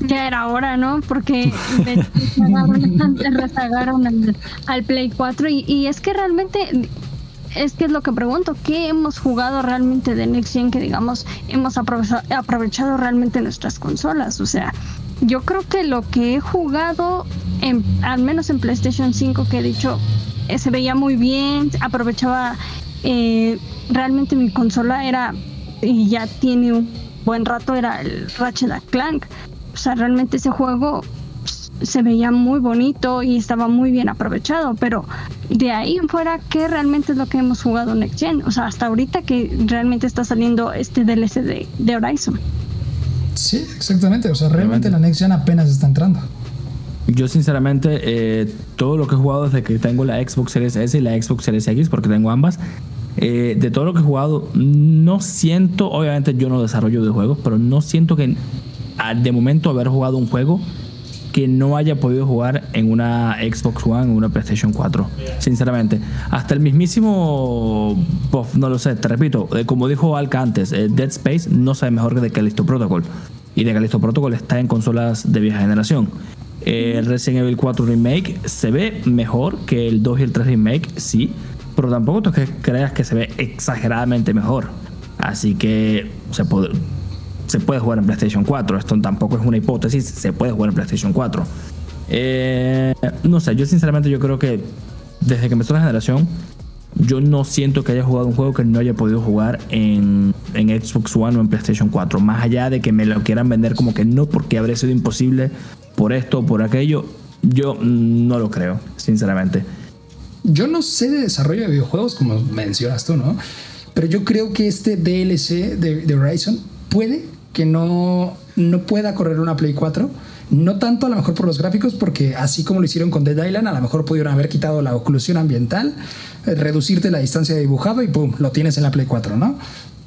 ya era hora, ¿no? Porque rezagaron, al, al Play 4 y, y es que realmente es que es lo que pregunto, ¿qué hemos jugado realmente de Next Gen que digamos hemos aprovechado, realmente nuestras consolas? O sea, yo creo que lo que he jugado, en, al menos en PlayStation 5, que he dicho, eh, se veía muy bien, aprovechaba, eh, realmente mi consola era, y ya tiene un buen rato, era el Ratchet Clank. O sea, realmente ese juego se veía muy bonito y estaba muy bien aprovechado, pero de ahí en fuera, ¿qué realmente es lo que hemos jugado en Next Gen? O sea, hasta ahorita que realmente está saliendo este DLC de, de Horizon. Sí, exactamente. O sea, realmente la Next Gen apenas está entrando. Yo sinceramente, eh, todo lo que he jugado desde que tengo la Xbox Series S y la Xbox Series X, porque tengo ambas, eh, de todo lo que he jugado, no siento, obviamente yo no desarrollo de juegos, pero no siento que de momento haber jugado un juego que no haya podido jugar en una Xbox One, en una PlayStation 4. Sinceramente, hasta el mismísimo, no lo sé, te repito, eh, como dijo Alka antes, Dead Space no sabe mejor que Callisto Protocol. Y de Callisto Protocol está en consolas de vieja generación. El Resident Evil 4 Remake se ve mejor que el 2 y el 3 Remake, sí, pero tampoco que creas que se ve exageradamente mejor. Así que se puede, se puede jugar en PlayStation 4. Esto tampoco es una hipótesis, se puede jugar en PlayStation 4. Eh, no sé, yo sinceramente yo creo que desde que empezó la generación, yo no siento que haya jugado un juego que no haya podido jugar en, en Xbox One o en PlayStation 4. Más allá de que me lo quieran vender como que no, porque habría sido imposible por esto o por aquello, yo no lo creo, sinceramente. Yo no sé de desarrollo de videojuegos, como mencionas tú, ¿no? Pero yo creo que este DLC de, Horizon puede que no, no pueda correr una Play 4. No tanto a lo mejor por los gráficos, porque así como lo hicieron con Dead Island, a lo mejor pudieron haber quitado la oclusión ambiental, eh, reducirte la distancia de dibujado y ¡pum! Lo tienes en la Play 4, ¿no?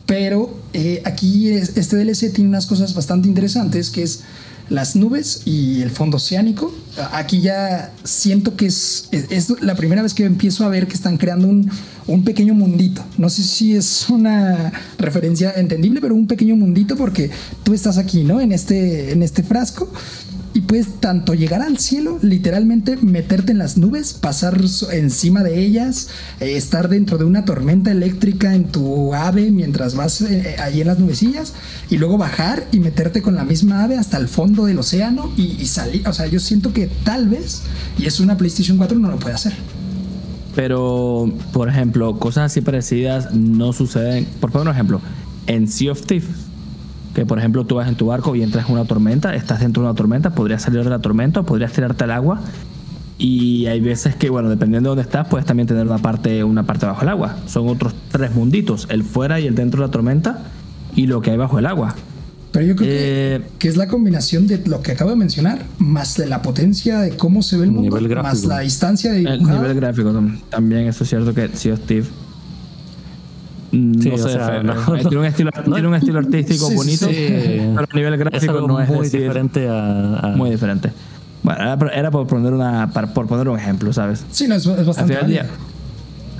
Pero eh, aquí este DLC tiene unas cosas bastante interesantes, que es las nubes y el fondo oceánico. Aquí ya siento que es, es, la primera vez que empiezo a ver que están creando un, un, pequeño mundito. No sé si es una referencia entendible, pero un pequeño mundito porque tú estás aquí, ¿no? En este, en este frasco y puedes tanto llegar al cielo, literalmente meterte en las nubes, pasar encima de ellas, eh, estar dentro de una tormenta eléctrica en tu ave mientras vas eh, ahí en las nubecillas, y luego bajar y meterte con la misma ave hasta el fondo del océano y, salir. O sea, yo siento que tal vez, y es una PlayStation 4, no lo puede hacer. Pero, por ejemplo, cosas así parecidas no suceden. Por poner un ejemplo, en Sea of Thieves que por ejemplo tú vas en tu barco y entras en una tormenta, estás dentro de una tormenta, podrías salir de la tormenta, podrías tirarte al agua y hay veces que, bueno, dependiendo de dónde estás, puedes también tener una parte, una parte bajo el agua. Son otros tres munditos, el fuera y el dentro de la tormenta y lo que hay bajo el agua. Pero yo creo que, eh, es la combinación de lo que acabo de mencionar, más de la potencia de cómo se ve el mundo, más la distancia de El nivel gráfico también, eso es cierto que Sea Steve no sé, tiene, un estilo, tiene un estilo artístico bonito, pero a nivel gráfico no es muy diferente a, Muy diferente. Bueno, era, por poner una por poner un ejemplo, ¿sabes? Sí, no, es, bastante día,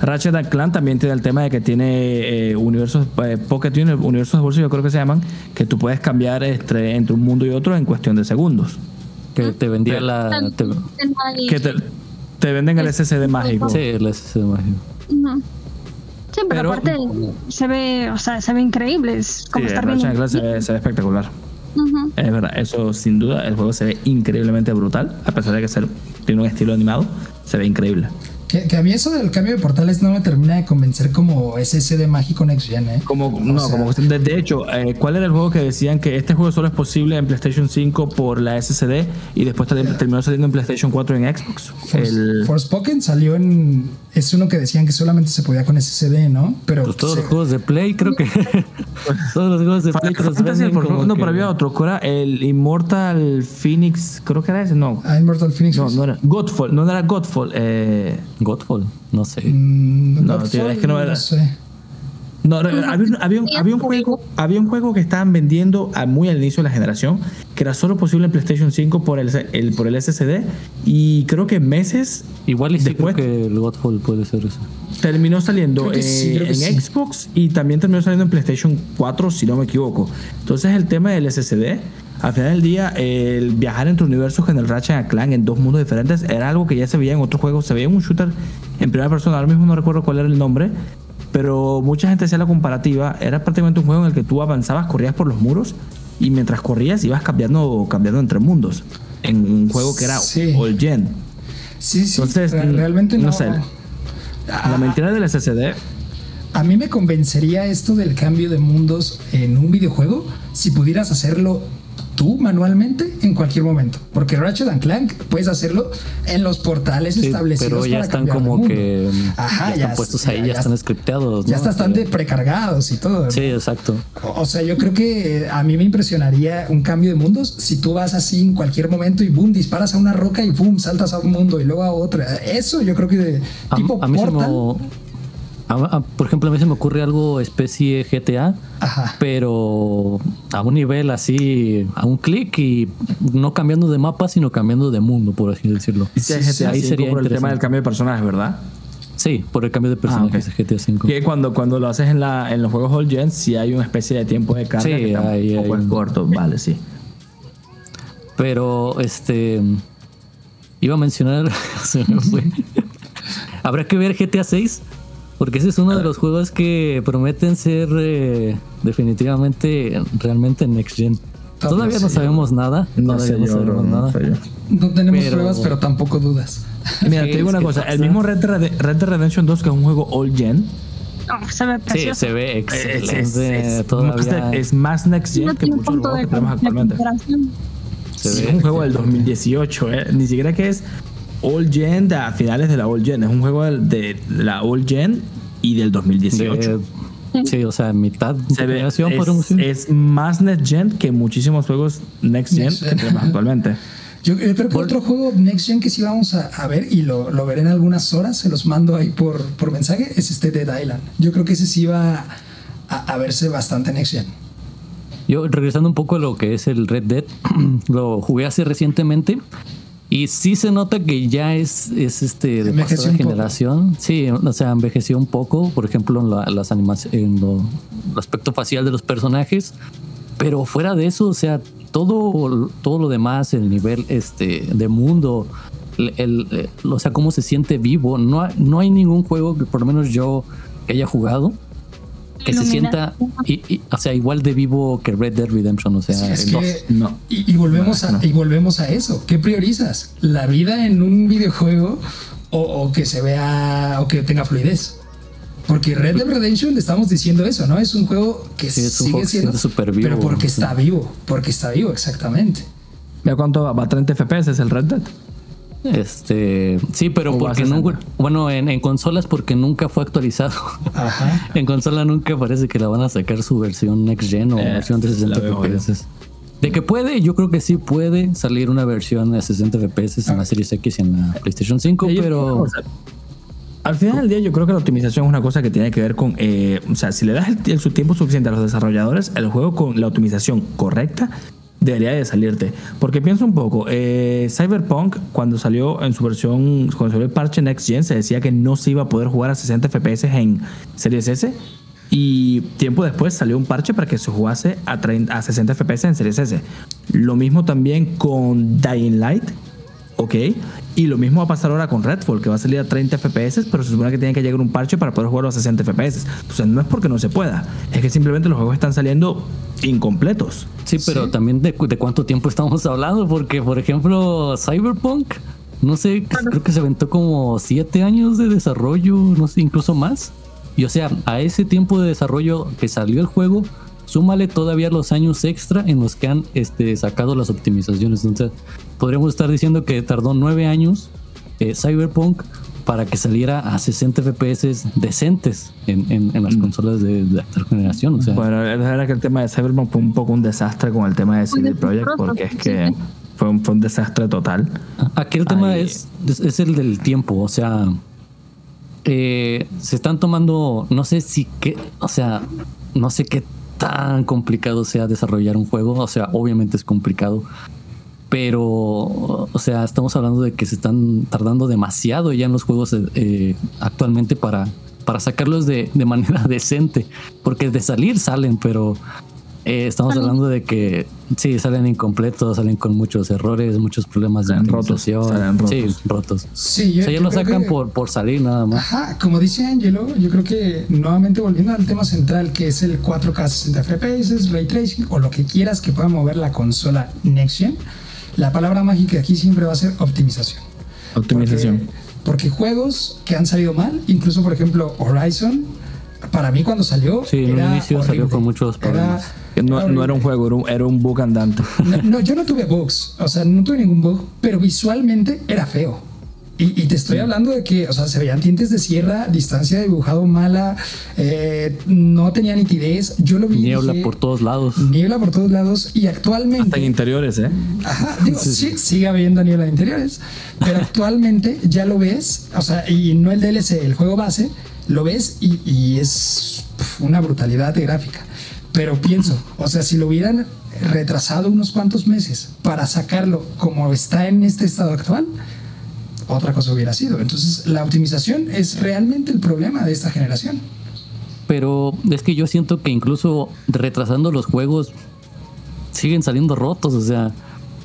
Ratchet Clan también tiene el tema de que tiene eh, universos eh, Pocket universos de bolsillo, yo creo que se llaman, que tú puedes cambiar entre, entre un mundo y otro en cuestión de segundos. Que te vendía la. que te, venden el SSD mágico. Sí, el SSD mágico. Sí, pero, aparte se ve, o sea, se ve increíble. Es como estar viendo. Se ve, se ve espectacular. Es verdad, eso sin duda, el juego se ve increíblemente brutal, a pesar de que ser, tiene un estilo animado, se ve increíble. Que, a mí eso del cambio de portales no me termina de convencer como SSD mágico Next Gen, ¿eh? Como, no, como de, de hecho, eh, ¿cuál era el juego que decían que este juego solo es posible en PlayStation 5 por la SSD y después terminó saliendo en PlayStation 4 en Xbox? Force, el... Forspoken salió en. Es uno que decían que solamente se podía con SSD, ¿no? Pero pues todos los juegos de Play, creo que. todos los juegos de Play. no, pero había otro, ¿cuál era? El Immortal Phoenix, creo que era ese, no. Ah, Immortal Phoenix. No, no era Godfall, no era Godfall. Eh. Godfall, no sé. Mm, no, tío, es que no era. No, había, un, juego, había un juego que estaban vendiendo muy al inicio de la generación, que era solo posible en PlayStation 5 por el, por el SSD, y creo que meses Igual y después que el Godfall puede ser eso. Terminó saliendo en Xbox y también terminó saliendo en PlayStation 4, si no me equivoco. Entonces el tema del SSD al final del día, el viajar entre universos en el Ratchet Clank en dos mundos diferentes era algo que ya se veía en otros juegos. Se veía en un shooter en primera persona, ahora mismo no recuerdo cuál era el nombre, pero mucha gente hacía la comparativa. Era prácticamente un juego en el que tú avanzabas, corrías por los muros y mientras corrías ibas cambiando, cambiando entre mundos. En un juego que era All Gen. Sí, sí. Entonces, realmente no. sé. La mentira del SSD a mí me convencería esto del cambio de mundos en un videojuego si pudieras hacerlo tú manualmente en cualquier momento. Porque Ratchet and Clank puedes hacerlo en los portales establecidos. Pero ya están como que Ajá, ya están puestos ahí, ya, están scripteados. Ya están de precargados y todo. Sí, exacto. O, sea, yo creo que a mí me impresionaría un cambio de mundos si tú vas así en cualquier momento y boom, disparas a una roca y boom, saltas a un mundo y luego a otra. Eso yo creo que de tipo a, mí Portal, por ejemplo, a mí se me ocurre algo especie GTA, pero a un nivel así, a un clic y no cambiando de mapa, sino cambiando de mundo, por así decirlo. Y si GTA ahí sería por el tema del cambio de personajes, ¿verdad? Sí, por el cambio de personajes de GTA V. Que cuando, cuando lo haces en, la, en los juegos All Gen, sí hay una especie de tiempo de carga sí, hay, un poco corto, vale, sí. Pero este iba a mencionar, se me fue. Habrá que ver GTA 6 porque ese es uno de los juegos que prometen ser eh, definitivamente realmente next gen. Todavía no sabemos nada. No, sabemos nada. No tenemos pruebas, pero tampoco dudas. Mira, te digo una cosa. El mismo Red, Dead Redemption 2, que es un juego all gen, se ve. Sí, se ve excelente. todavía. Es, más next gen que muchos juegos que tenemos actualmente. es un juego del 2018, ¿eh? Ni siquiera que es All Gen a finales de la All Gen. Es un juego de, la All Gen y del 2018. sí, o sea, mitad Se ve, es, es, más Next Gen que muchísimos juegos Next Gen, que tenemos actualmente. Yo, creo que otro juego Next Gen que sí vamos a, ver y lo, lo, veré en algunas horas, se los mando ahí por, por mensaje, es este Dead Island. Yo creo que ese sí va a, a verse bastante Next Gen. Yo, regresando un poco a lo que es el Red Dead, lo jugué hace recientemente y sí se nota que ya es, es este de pasada generación. Sí, o sea, envejeció un poco, por ejemplo, en, las animaciones, en lo, el aspecto facial de los personajes. Pero fuera de eso, o sea, todo, todo lo demás, el nivel este, de mundo, el, o sea, cómo se siente vivo. No, no hay ningún juego que por lo menos yo que haya jugado que se sienta y, o sea igual de vivo que Red Dead Redemption o sea no. y, volvemos a y volvemos a eso. Qué priorizas la vida en un videojuego o, que se vea o que tenga fluidez porque Red Dead Redemption le estamos diciendo eso no es un juego que sigue siendo super vivo pero porque está vivo porque está vivo exactamente. ¿Ya cuánto va? ¿Va a 30 FPS es el Red Dead? Este, sí, pero porque nunca, bueno, en, consolas porque nunca fue actualizado. en consola nunca parece que la van a sacar su versión next gen o eh, versión de 60 FPS. De que puede, yo creo que sí puede salir una versión de 60 FPS en la Series X y en la PlayStation 5, pero al final del día yo creo que la optimización es una cosa que tiene que ver con, eh, o sea, si le das el, su tiempo suficiente a los desarrolladores, el juego con la optimización correcta debería de salirte. Porque pienso un poco, eh, Cyberpunk cuando salió en su versión, cuando salió el parche Next Gen, se decía que no se iba a poder jugar a 60 FPS en Series S. Y tiempo después salió un parche para que se jugase a, a 60 FPS en Series S. Lo mismo también con Dying Light, ¿ok? Y lo mismo va a pasar ahora con Redfall, que va a salir a 30 FPS, pero se supone que tiene que llegar un parche para poder jugarlo a 60 FPS. Entonces no es porque no se pueda, es que simplemente los juegos están saliendo incompletos. Sí, pero también de, cuánto tiempo estamos hablando, porque por ejemplo Cyberpunk, no sé, creo que se aventó como 7 años de desarrollo, no sé, incluso más. Y o sea, a ese tiempo de desarrollo que salió el juego, súmale todavía los años extra en los que han este, sacado las optimizaciones. Entonces, podríamos estar diciendo que tardó nueve años eh, Cyberpunk para que saliera a 60 FPS decentes en, las mm. consolas de, de actual generación. O sea, bueno, la verdad que el tema de Cyberpunk fue un poco un desastre con el tema de CD Projekt, porque es que fue un, fue un desastre total. Aquí el tema es, es, el del tiempo, o sea, eh, se están tomando, no sé si qué, o sea, no sé qué tan complicado sea desarrollar un juego. O sea, obviamente es complicado. Pero, o sea, estamos hablando de que se están tardando demasiado ya en los juegos eh, actualmente para, para sacarlos de, de manera decente. Porque de salir salen, pero eh, estamos hablando de que sí, salen incompletos, salen con muchos errores, muchos problemas de optimización. Rotos, Sí, rotos. Sí, yo, o sea, ya lo sacan por, por salir nada más. Ajá, como dice Angelo, yo creo que nuevamente volviendo al tema central que es el 4K 60 FPS, Ray Tracing o lo que quieras que pueda mover la consola Next Gen, la palabra mágica aquí siempre va a ser optimización. Optimización. porque, porque juegos que han salido mal, incluso por ejemplo Horizon, para mí cuando salió. Sí, en un inicio salió horrible. con muchos problemas. Era- No, era no era un juego, era un, era un book andante. No, no, yo no tuve bugs, o sea, no tuve ningún bug, pero visualmente era feo. Y, y te estoy hablando de que, o sea, se veían dientes de sierra, distancia de dibujado mala, eh, no tenía nitidez. Yo lo vi. Niebla dije, por todos lados. Niebla por todos lados. Y Hasta en actualmente. interiores, ¿eh? Ajá, digo, sí, sigue habiendo niebla de interiores. Pero actualmente ya lo ves, o sea, y no el DLC, el juego base, lo ves y, y es una brutalidad de gráfica. Pero pienso, o sea, si lo hubieran retrasado unos cuantos meses para sacarlo como está en este estado actual, otra cosa hubiera sido. Entonces, la optimización es realmente el problema de esta generación. Pero es que yo siento que incluso retrasando los juegos siguen saliendo rotos. O sea,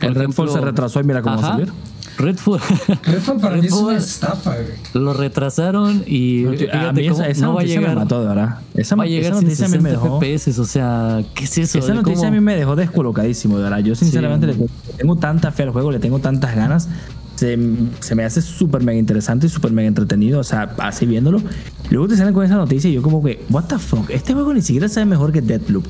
El Redfall se retrasó y mira cómo va a salir. Redfall. Redfall para mí es una Redfall estafa, güey. lo retrasaron y a fíjate mí cómo esa, esa no va a llegar. me mató, de verdad. Esa, va a esa llegar sin noticia a mí me 60 dejó. FPS, o sea, ¿qué es eso? Esa ¿De noticia cómo? a mí me dejó descolocadísimo, de verdad. Yo sinceramente Sí. le tengo tanta fe al juego, le tengo tantas ganas. Se, se me hace súper mega interesante y súper mega entretenido, o sea, así viéndolo. Luego te salen con esa noticia y yo como que, what the fuck, este juego ni siquiera sabe mejor que Deathloop.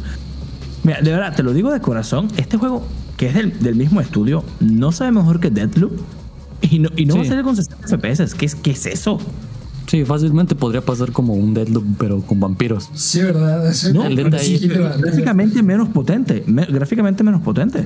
Mira, de verdad, te lo digo de corazón, este juego, que es del, del mismo estudio, no sabe mejor que Deathloop. Y no, y no va a salir con 60 FPS. ¿Qué es, ¿Qué es eso? Sí, fácilmente podría pasar como un Deadloop, pero con vampiros. Sí, ¿verdad? Sí, No, el detalle- sí, Gráficamente menos potente. me- gráficamente menos potente.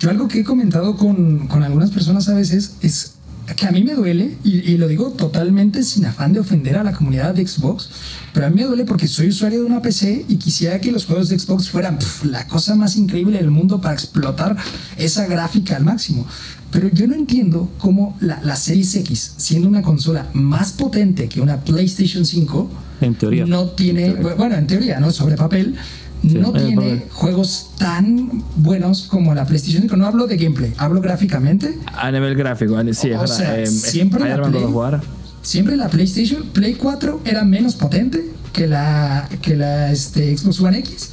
Yo algo que he comentado con, con algunas personas a veces es que a mí me duele, y, y lo digo totalmente sin afán de ofender a la comunidad de Xbox, pero a mí me duele porque soy usuario de una PC y quisiera que los juegos de Xbox fueran la cosa más increíble del mundo para explotar esa gráfica al máximo. Pero yo no entiendo cómo la, la Series X, siendo una consola más potente que una PlayStation 5, En teoría. no tiene, bueno, en teoría, ¿no? Sobre papel, Sí, no tiene papel. juegos tan buenos como la PlayStation 5. No hablo de gameplay, hablo gráficamente. A nivel gráfico, sí, es O verdad. sea, Eh, la Play-. Siempre la PlayStation, Play 4 era menos potente que la, que la este, Xbox One X.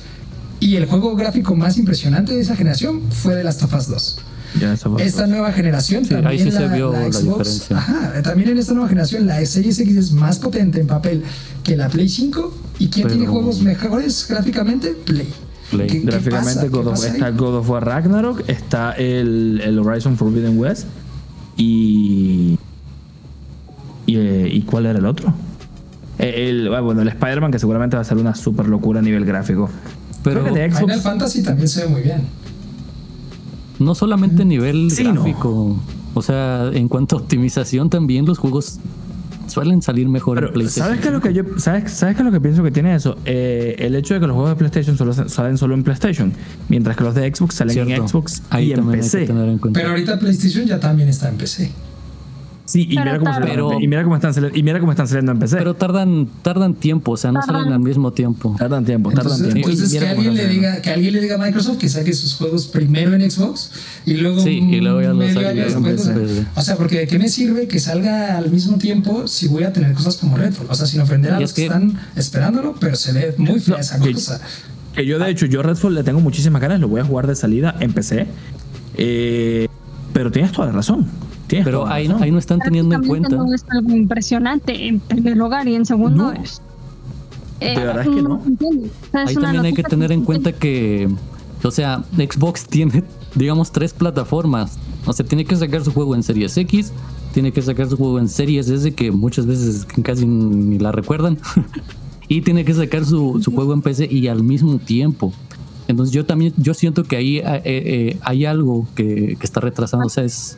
Y el juego gráfico más impresionante de esa generación fue The Last of Us 2. Ya, Esta nueva generación Sí, ahí también sí se vio la la Xbox, diferencia. ajá, también en esta nueva generación la Series X es más potente en papel que la Play 5 y quién Pero- tiene juegos mejores gráficamente Play. Play. ¿Qué- qué Gráficamente, está God of War Ragnarok, está el, el Horizon Forbidden West y. ¿Y, eh, ¿y cuál era el otro? Eh, El, ah, bueno, el Spider-Man, que seguramente va a ser una super locura a nivel gráfico. Pero Creo que de Final. Fantasy también se ve muy bien. No solamente a nivel Sí, no. gráfico, o sea, en cuanto a optimización también los juegos suelen salir mejor en PlayStation. ¿sabes qué es lo que yo sabes, ¿sabes qué es lo que pienso que tiene eso? Eh, el hecho de que los juegos de PlayStation solo salen solo en PlayStation, mientras que los de Xbox salen en. Xbox Ahí y en también hay PC. que tener en cuenta. Pero ahorita PlayStation ya también está en PC. Sí, y Pero mira, cómo Pero- y mira cómo están y mira cómo están saliendo en PC. Pero tardan, tardan tiempo, o sea, no Tardan. salen al mismo tiempo. tardan tiempo, tardan Entonces, tiempo. Y entonces que, alguien le diga, que alguien le diga a Microsoft que saque sus juegos primero en Xbox y luego, Sí, y luego ya los saque en o sea, porque ¿de qué me sirve que salga al mismo tiempo si voy a tener cosas como Redfall? O sea, sin ofender a Y los es que que- están esperándolo, pero se ve muy fea esa que- cosa. Que yo, de hecho, yo Redfall le tengo muchísimas ganas, lo voy a jugar de salida en PC. Eh, pero tienes toda la razón. Tienes Pero ahí, razón. ahí no están teniendo en cuenta. No es algo impresionante en primer lugar y en segundo No. es. eh, De verdad es que no. Ahí también hay que tener en cuenta que, o sea, Xbox tiene, digamos, tres plataformas. O sea, tiene que sacar su juego en Series X, tiene que sacar su juego en Series S, que muchas veces casi ni la recuerdan, y tiene que sacar su, su juego en PC y al mismo tiempo. Entonces yo también, yo siento que ahí eh, eh, hay algo que, que está retrasando, o sea, es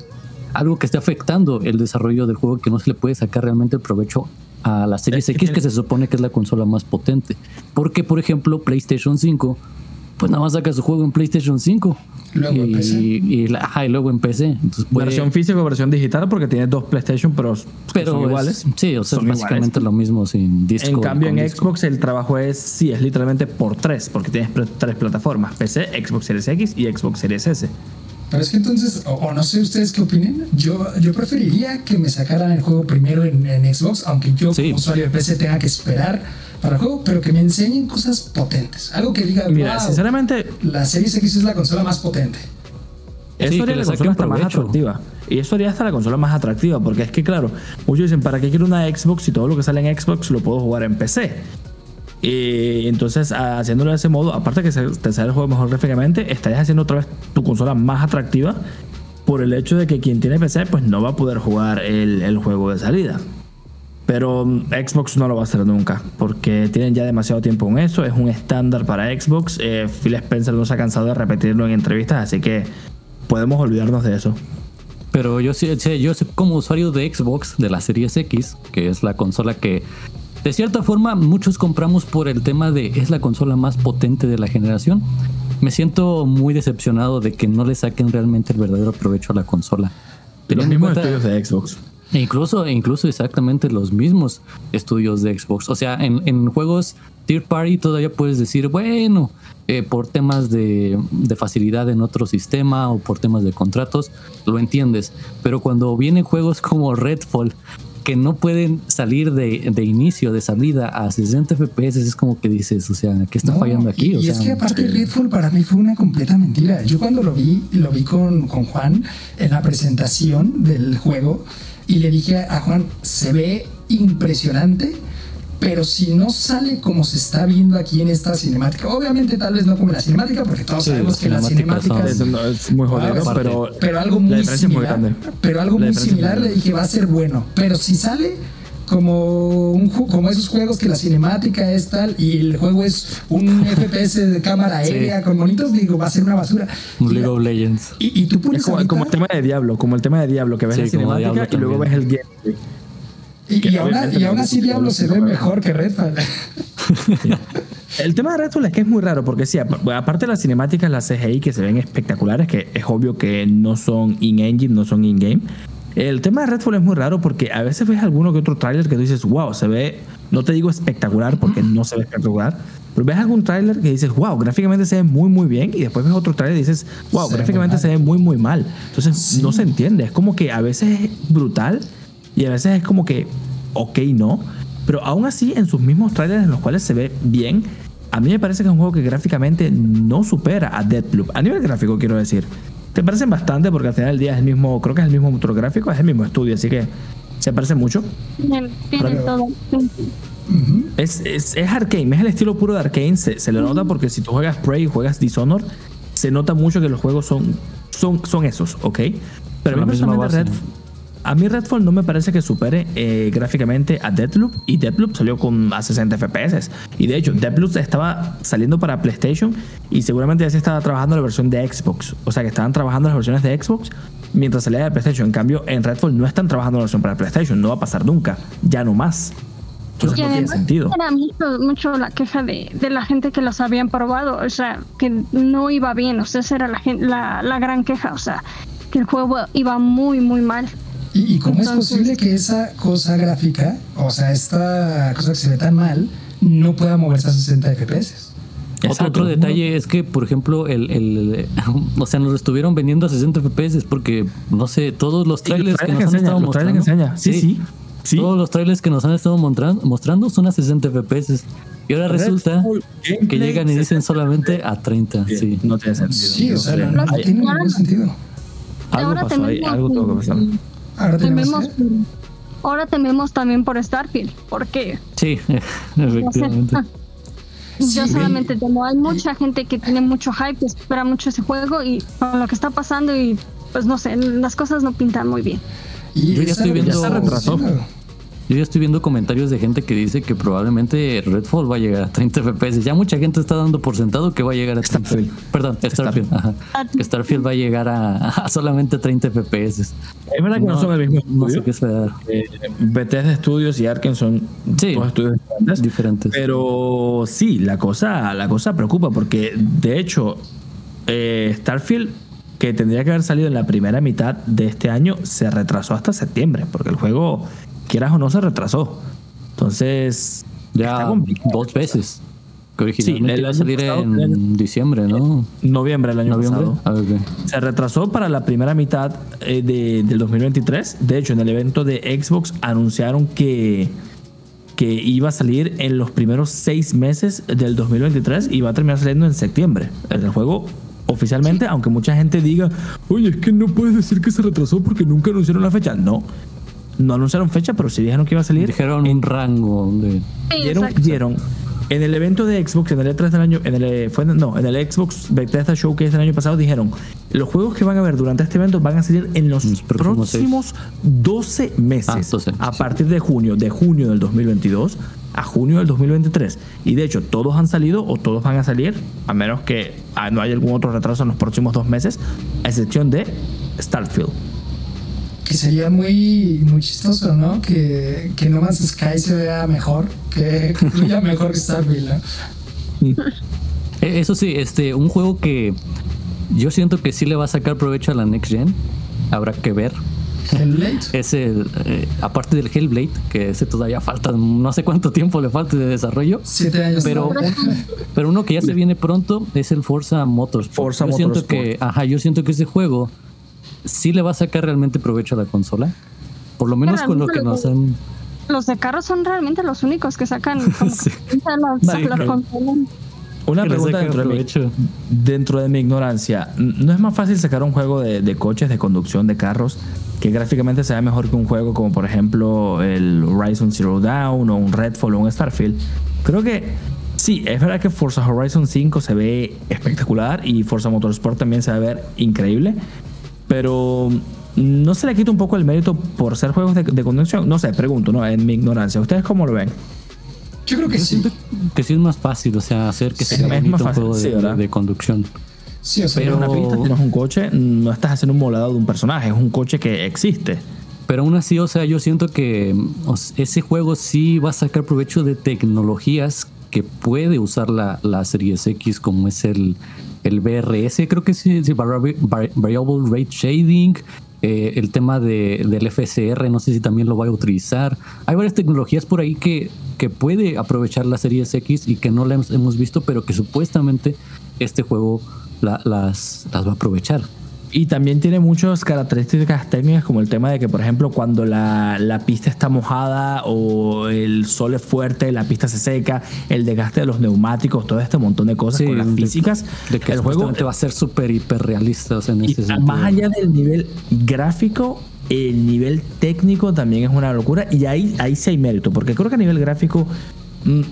algo que está afectando el desarrollo del juego que no se le puede sacar realmente el provecho a la Series X, que se supone que es la consola más potente. Porque, por ejemplo, PlayStation 5, pues nada más saca su juego en PlayStation 5. Luego en y, PC. y la- ajá, y luego en PC. Entonces puede- Versión física o versión digital, porque tiene dos PlayStation, pero, pero son es- iguales. sí, o sea, Son es básicamente iguales. lo mismo sin disco. En cambio, en disco. Xbox el trabajo es, sí, es literalmente por tres, porque tienes tres plataformas: PC, Xbox Series X y Xbox Series S. Pero es que entonces, o, o no sé ustedes qué opinen, yo, yo preferiría que me sacaran el juego primero en, en Xbox, aunque yo Sí. como usuario de PC tenga que esperar para el juego, pero que me enseñen cosas potentes. Algo que diga, Mira, "Wow, sinceramente, la Series X es la consola más potente. Eso Sí, haría la consola hasta más atractiva. Y eso haría hasta la consola más atractiva, porque es que, claro, muchos dicen, ¿para qué quiero una Xbox si todo lo que sale en Xbox lo puedo jugar en PC? Y entonces, haciéndolo de ese modo, aparte que te sale el juego mejor gráficamente, estarías haciendo otra vez tu consola más atractiva por el hecho de que quien tiene PC pues no va a poder jugar el, juego de salida. Pero mm, Xbox no lo va a hacer nunca, porque tienen ya demasiado tiempo en eso, es un estándar para Xbox. Eh, Phil Spencer no se ha cansado de repetirlo en entrevistas, así que podemos olvidarnos de eso. Pero yo yo como usuario de Xbox, de la Series X, que es la consola que de cierta forma muchos compramos por el tema de es la consola más potente de la generación. Me siento muy decepcionado de que no le saquen realmente el verdadero provecho a la consola. Los mismos estudios de Xbox. E incluso, incluso exactamente los mismos estudios de Xbox. O sea, en, juegos Tier Party todavía puedes decir, bueno, eh, por temas de, facilidad en otro sistema o por temas de contratos, lo entiendes. Pero cuando vienen juegos como Redfall, que no pueden salir de, inicio, de salida a 60 FPS, es como que dices, o sea, ¿qué está fallando aquí? Y, es que aparte Redfall para mí fue una completa mentira. Yo cuando lo vi, lo vi con, con Juan en la presentación del juego y le dije a Juan, se ve impresionante, pero si no sale como se está viendo aquí en esta cinemática, obviamente tal vez no como la cinemática, porque todos sabemos que la cinemática es, muy jodido, pero, pero algo muy similar, pero algo muy similar le dije va a ser bueno, pero si sale como un como esos juegos que la cinemática es tal y el juego es un FPS de cámara aérea con monitos, digo, va a ser una basura. Un League of Legends. Y, tú es como, el tema de Diablo, como el tema de Diablo, que ves la cinemática y luego ves el gameplay. Y, aún, así Diablo se ve mejor que Redfall. El tema de Redfall es que es muy raro, porque sí, aparte de las cinemáticas, las CGI que se ven espectaculares, que es obvio que no son in-engine, no son in-game, el tema de Redfall es muy raro porque a veces ves alguno que otro tráiler que tú dices, wow, se ve, no te digo espectacular porque no se ve espectacular, pero ves algún tráiler que dices, wow, gráficamente se ve muy, muy bien, y después ves otro tráiler y dices, wow, gráficamente se ve muy, muy mal. Entonces no se entiende, es como que a veces es brutal y a veces es como que, ok, no, pero aún así en sus mismos trailers en los cuales se ve bien, a mí me parece que es un juego que gráficamente no supera a Deadloop, a nivel gráfico quiero decir. Te parecen bastante porque al final del día es el mismo, creo que es el mismo motor gráfico, es el mismo estudio, así que se parece mucho. Tiene todo. es, es, es, Arcane, es el estilo puro de Arcane, se, se le nota porque si tú juegas Prey y juegas Dishonored, se nota mucho que los juegos son, son, son esos, ¿ok? Pero a mí personalmente Red, a mí Redfall no me parece que supere eh, gráficamente a Deadloop y Deadloop salió con a 60 FPS. Y de hecho, Deadloop estaba saliendo para PlayStation y seguramente ya se estaba trabajando la versión de Xbox. O sea que estaban trabajando las versiones de Xbox mientras salía de PlayStation. En cambio, en Redfall no están trabajando la versión para PlayStation. No va a pasar nunca. Ya no más. Entonces no tiene sentido. Era mucho, la queja de, la gente que los habían probado. O sea, que no iba bien. O sea, esa era la, la, la gran queja. O sea, que el juego iba muy, muy mal. ¿Y, cómo es posible que esa cosa gráfica, o sea, esta cosa que se ve tan mal, no pueda moverse a 60 FPS? Otro, detalle es que, por ejemplo, el, el, o sea, nos estuvieron vendiendo a 60 FPS porque, no sé, todos los trailers que nos han estado mostrando. Sí, sí, Todos los trailers que nos han estado mostrando son a 60 FPS. Y ahora resulta que llegan y dicen solamente a 30. Sí, no tiene sentido. Sí, o sea, no, tiene ningún sentido. Algo pasó ahí, algo tuvo que pasar. Ahora tememos, ahora tememos también por Starfield. ¿Por qué? Sí, efectivamente. Yo solamente temo, hay mucha gente que tiene mucho hype, que espera mucho ese juego y con lo que está pasando y pues no sé, las cosas no pintan muy bien. Y yo ya estoy viendo... Ya retrasó. Yo ya estoy viendo comentarios de gente que dice que probablemente Redfall va a llegar a 30 FPS. Ya mucha gente está dando por sentado que va a llegar a 30 Starfield. Perdón, Starfield. Starfield va a llegar a, solamente 30 FPS. Es verdad que no, son el mismo estudio. No sé qué esperar. Eh, Bethesda Studios y Arkane son dos estudios diferentes. Pero sí, la cosa, la cosa preocupa porque de hecho eh, Starfield que tendría que haber salido en la primera mitad de este año se retrasó hasta septiembre porque el juego quieras o no, se retrasó. Entonces, ya dos veces. Que originalmente iba a salir en diciembre, ¿no? Noviembre del año pasado. Ah, se retrasó para la primera mitad eh, de, del 2023. De hecho, en el evento de Xbox anunciaron que, que iba a salir en los primeros seis meses del 2023 y va a terminar saliendo en septiembre. El juego oficialmente, aunque mucha gente diga, oye, es que no puedes decir que se retrasó porque nunca anunciaron la fecha. No, no anunciaron fecha, pero sí dijeron que iba a salir. Dijeron un rango de. dieron, dieron En el evento de Xbox, en el E3 del año, en el, fue, no, en el Xbox Bethesda Showcase del año pasado dijeron, los juegos que van a ver durante este evento van a salir en los, Los próximos próximos 12 meses, Ah, 12, a sí. partir de junio, de junio del 2022 a junio del 2023. Y de hecho, todos han salido o todos van a salir, a menos que ah, no haya algún otro retraso en los próximos dos meses, a excepción de Starfield. Que sería muy, muy chistoso, ¿no? Que, que No Man's Sky se vea mejor, que fluya mejor que Starfield, ¿no? Eh, Eso sí, este, un juego que yo siento que sí le va a sacar provecho a la Next Gen. Habrá que ver. Hellblade. Es el, eh, aparte del Hellblade, que ese todavía falta, no sé cuánto tiempo le falta de desarrollo. Siete años. Pero, pero uno que ya se viene pronto es el Forza Motorsport. Forza yo siento que, ajá, yo siento que ese juego sí le va a sacar realmente provecho a la consola. Por lo menos con lo que nos han. Los de carros son realmente los únicos que sacan como Sí. que las, Sí, las claro. consolas. Una pregunta dentro de, mi, dentro de mi ignorancia. ¿No es más fácil sacar un juego de, de coches, de conducción, de carros, que gráficamente sea mejor que un juego como por ejemplo el Horizon Zero Dawn o un Redfall o un Starfield? Creo que sí, es verdad que Forza Horizon 5 se ve espectacular y Forza Motorsport también se va a ver increíble, pero no se le quita un poco el mérito por ser juegos de, de conducción. No sé, pregunto, ¿no? En mi ignorancia. ¿Ustedes cómo lo ven? Yo creo que Yo sí. siento que sí es más fácil, o sea, hacer que Sí, sea bonito un fácil, juego sí, de, conducción. Sí, o sea, Pero Pero- una pista, tienes un coche, no estás haciendo un modelado de un personaje, es un coche que existe. Pero aún así, o sea, yo siento que ese juego sí va a sacar provecho de tecnologías que puede usar la, la Series X, como es el, el BRS, creo que Vari- Variable Rate Shading, eh, el tema de, del FSR, no sé si también lo va a utilizar. Hay varias tecnologías por ahí que, que puede aprovechar la Series X y que no la hemos, visto, pero que supuestamente este juego la- las, las va a aprovechar. Y también tiene muchas características técnicas como el tema de que, por ejemplo, cuando la, la pista está mojada o el sol es fuerte, la pista se seca, el desgaste de los neumáticos, todo este montón de cosas Sí, con las de- físicas. De que el juego va a ser súper hiperrealista, o sea, en Y ese sentido. más allá del nivel gráfico, el nivel técnico también es una locura. Y ahí, ahí sí hay mérito, porque creo que a nivel gráfico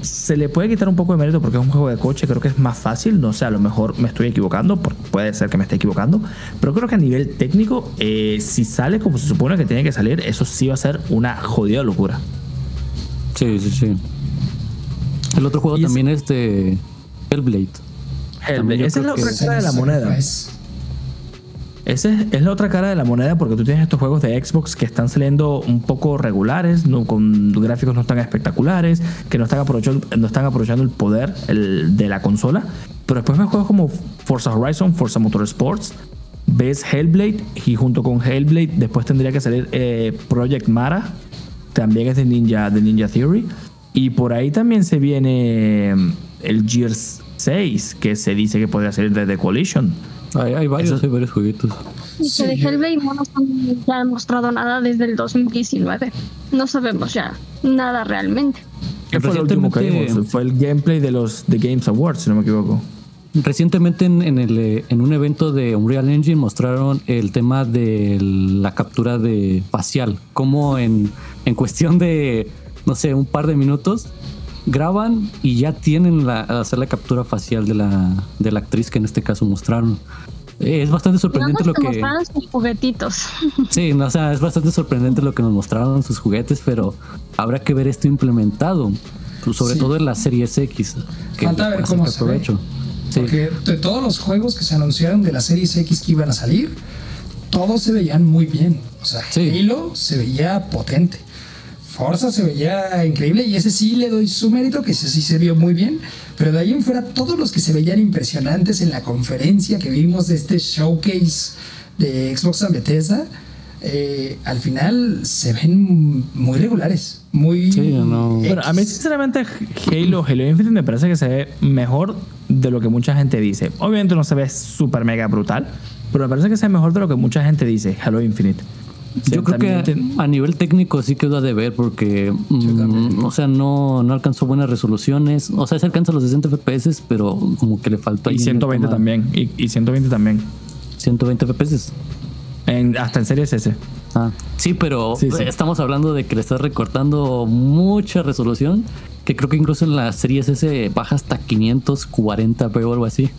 se le puede quitar un poco de mérito porque es un juego de coche, creo que es más fácil. No sé, a lo mejor me estoy equivocando, puede ser que me esté equivocando. Pero creo que a nivel técnico, eh, si sale como se supone que tiene que salir, eso sí va a ser una jodida locura. Sí, sí, sí. El otro juego Y también es de Hellblade. Yo Esa es la otra cara de la moneda. es. Esa es, la otra cara de la moneda porque tú tienes estos juegos de Xbox que están saliendo un poco regulares, no, con gráficos no tan espectaculares, que no están aprovechando, no están aprovechando el poder de la consola. Pero después ves juegos como Forza Horizon, Forza Motorsports, ves Hellblade y junto con Hellblade después tendría que salir eh, Project Mara, también es de Ninja, de Ninja Theory. Y por ahí también se viene mm, el Gears 6, que se dice que podría salir de The Collision. Hay, hay varios, Eso- hay varios jueguitos. Y Sí, que de Hellblade no nos han ya demostrado nada desde el 2019. No sabemos ya nada realmente. ¿Qué fue lo último que vimos? Fue el gameplay de los The Games Awards, si no me equivoco. Recientemente en, en el, eh, en un evento de Unreal Engine mostraron el tema de la captura de facial. Como en, en cuestión de, no sé, un par de minutos, graban y ya tienen la, hacer la captura facial de la, de la actriz que en este caso mostraron. Eh, Es bastante sorprendente Nada lo que... mostraron sus juguetitos. Sí, no, o sea, es bastante sorprendente lo que nos mostraron sus juguetes, pero habrá que ver esto implementado, pues, sobre Sí. todo en la Series X. Que Falta ver cómo se ve. provecho. Sí. Porque de todos los juegos que se anunciaron de la Series X que iban a salir, todos se veían muy bien. O sea, Sí. Halo se veía potente. Forza se veía increíble y ese sí le doy su mérito, que ese sí se vio muy bien. Pero de ahí en fuera, todos los que se veían impresionantes en la conferencia que vimos de este showcase de Xbox and Bethesda, eh, al final se ven muy regulares. Muy. Sí, no. Bueno, a mí sinceramente Halo, Halo Infinite me parece que se ve mejor de lo que mucha gente dice. Obviamente no se ve súper mega brutal, pero me parece que se ve mejor de lo que mucha gente dice, Halo Infinite. Yo creo que a nivel técnico sí quedó a deber porque, mm, o sea, no, no alcanzó buenas resoluciones. O sea, se alcanza los 60 FPS, pero como que le faltó Y en el 120 tema- también. Y, y 120 también. 120 FPS. En- hasta en Series S. Ah, sí, pero estamos hablando de que le estás recortando mucha resolución, que creo que incluso en las series S baja hasta 540p o algo así.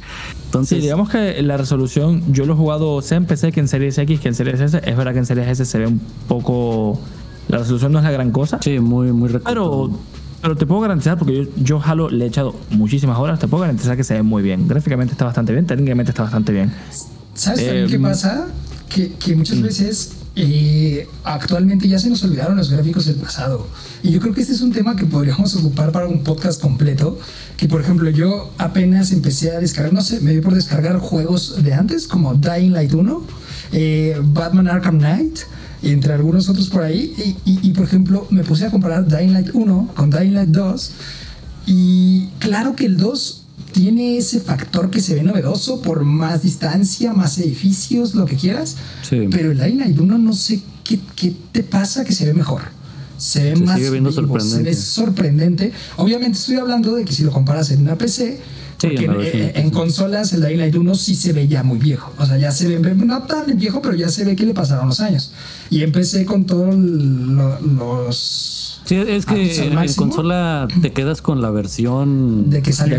Entonces, sí, digamos que la resolución, yo lo he jugado sea en PC que en Series X, que en Series S, es verdad que en Series S se ve un poco... La resolución no es la gran cosa. Sí, muy, muy Pero, pero te puedo garantizar, porque yo, yo Halo le he echado muchísimas horas, te puedo garantizar que se ve muy bien. Gráficamente está bastante bien, técnicamente está bastante bien. ¿Sabes qué em, pasa? Que, que muchas mm. veces eh, actualmente ya se nos olvidaron los gráficos del pasado. Y yo creo que este es un tema que podríamos ocupar para un podcast completo. Que por ejemplo yo apenas empecé a descargar, no sé, me dio por descargar juegos de antes como Dying Light 1, eh, Batman Arkham Knight, y entre algunos otros por ahí. Y, y, por ejemplo me puse a comparar Dying Light 1 con Dying Light 2. Y claro que el 2 tiene ese factor que se ve novedoso por más distancia, más edificios, lo que quieras. Pero el Line 1 no sé qué, qué, te pasa que se ve mejor. Se ve más sorprendente. se ve sorprendente. Obviamente estoy hablando de que si lo comparas en una PC, porque en, consolas el Dying Light 1 sí se ve ya muy viejo. O sea, ya se ve, no tan viejo, pero ya se ve que le pasaron los años. Y empecé con todos los Sí, es que en, consola te quedas con la versión de que salió,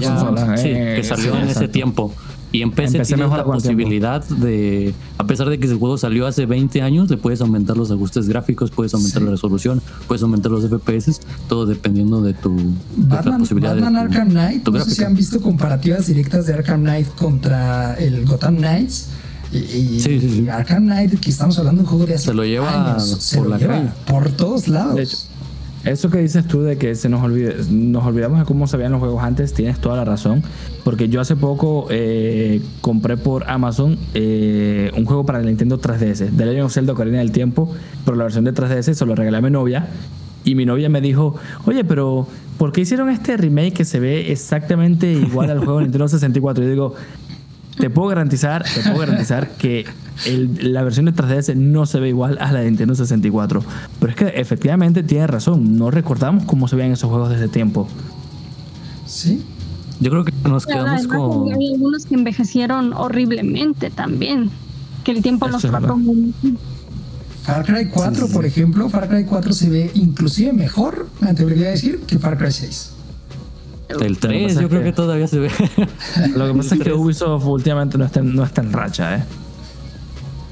sí, que eh, salió en ese tiempo. Y en PC tienes la posibilidad de, a pesar de que el juego salió hace 20 años, le puedes aumentar los ajustes gráficos, puedes aumentar la resolución, puedes aumentar los FPS, todo dependiendo de tu Batman, posibilidad Batman Arkham Knight, no sé si han visto comparativas directas de Arkham Knight contra el Gotham Knights. Y, sí, sí, sí. Arkham Knight, que estamos hablando de un juego de hace se lo lleva se por lo la lleva por todos lados. Eso que dices tú de que se nos olvide, nos olvidamos de cómo se veían los juegos antes, tienes toda la razón. Porque yo hace poco eh, compré por Amazon eh, un juego para el Nintendo 3DS, de Legend of Zelda Ocarina del Tiempo, pero la versión de 3DS se lo regalé a mi novia. Y mi novia me dijo, oye, pero ¿por qué hicieron este remake que se ve exactamente igual al juego de Nintendo 64? Y digo, te puedo garantizar, te puedo garantizar que la versión de 3DS no se ve igual a la de Nintendo 64. Pero es que efectivamente tiene razón, no recordamos cómo se veían esos juegos desde tiempo. Sí. Yo creo que nos quedamos con. Hay algunos que envejecieron horriblemente también. Que el tiempo los trató muy Far Cry 4, por ejemplo, Far Cry 4 se ve inclusive mejor, me atrevería a decir, que Far Cry 6. El 3 yo creo que, todavía se ve. Lo que pasa es que Ubisoft últimamente no está, no está en racha, ¿eh?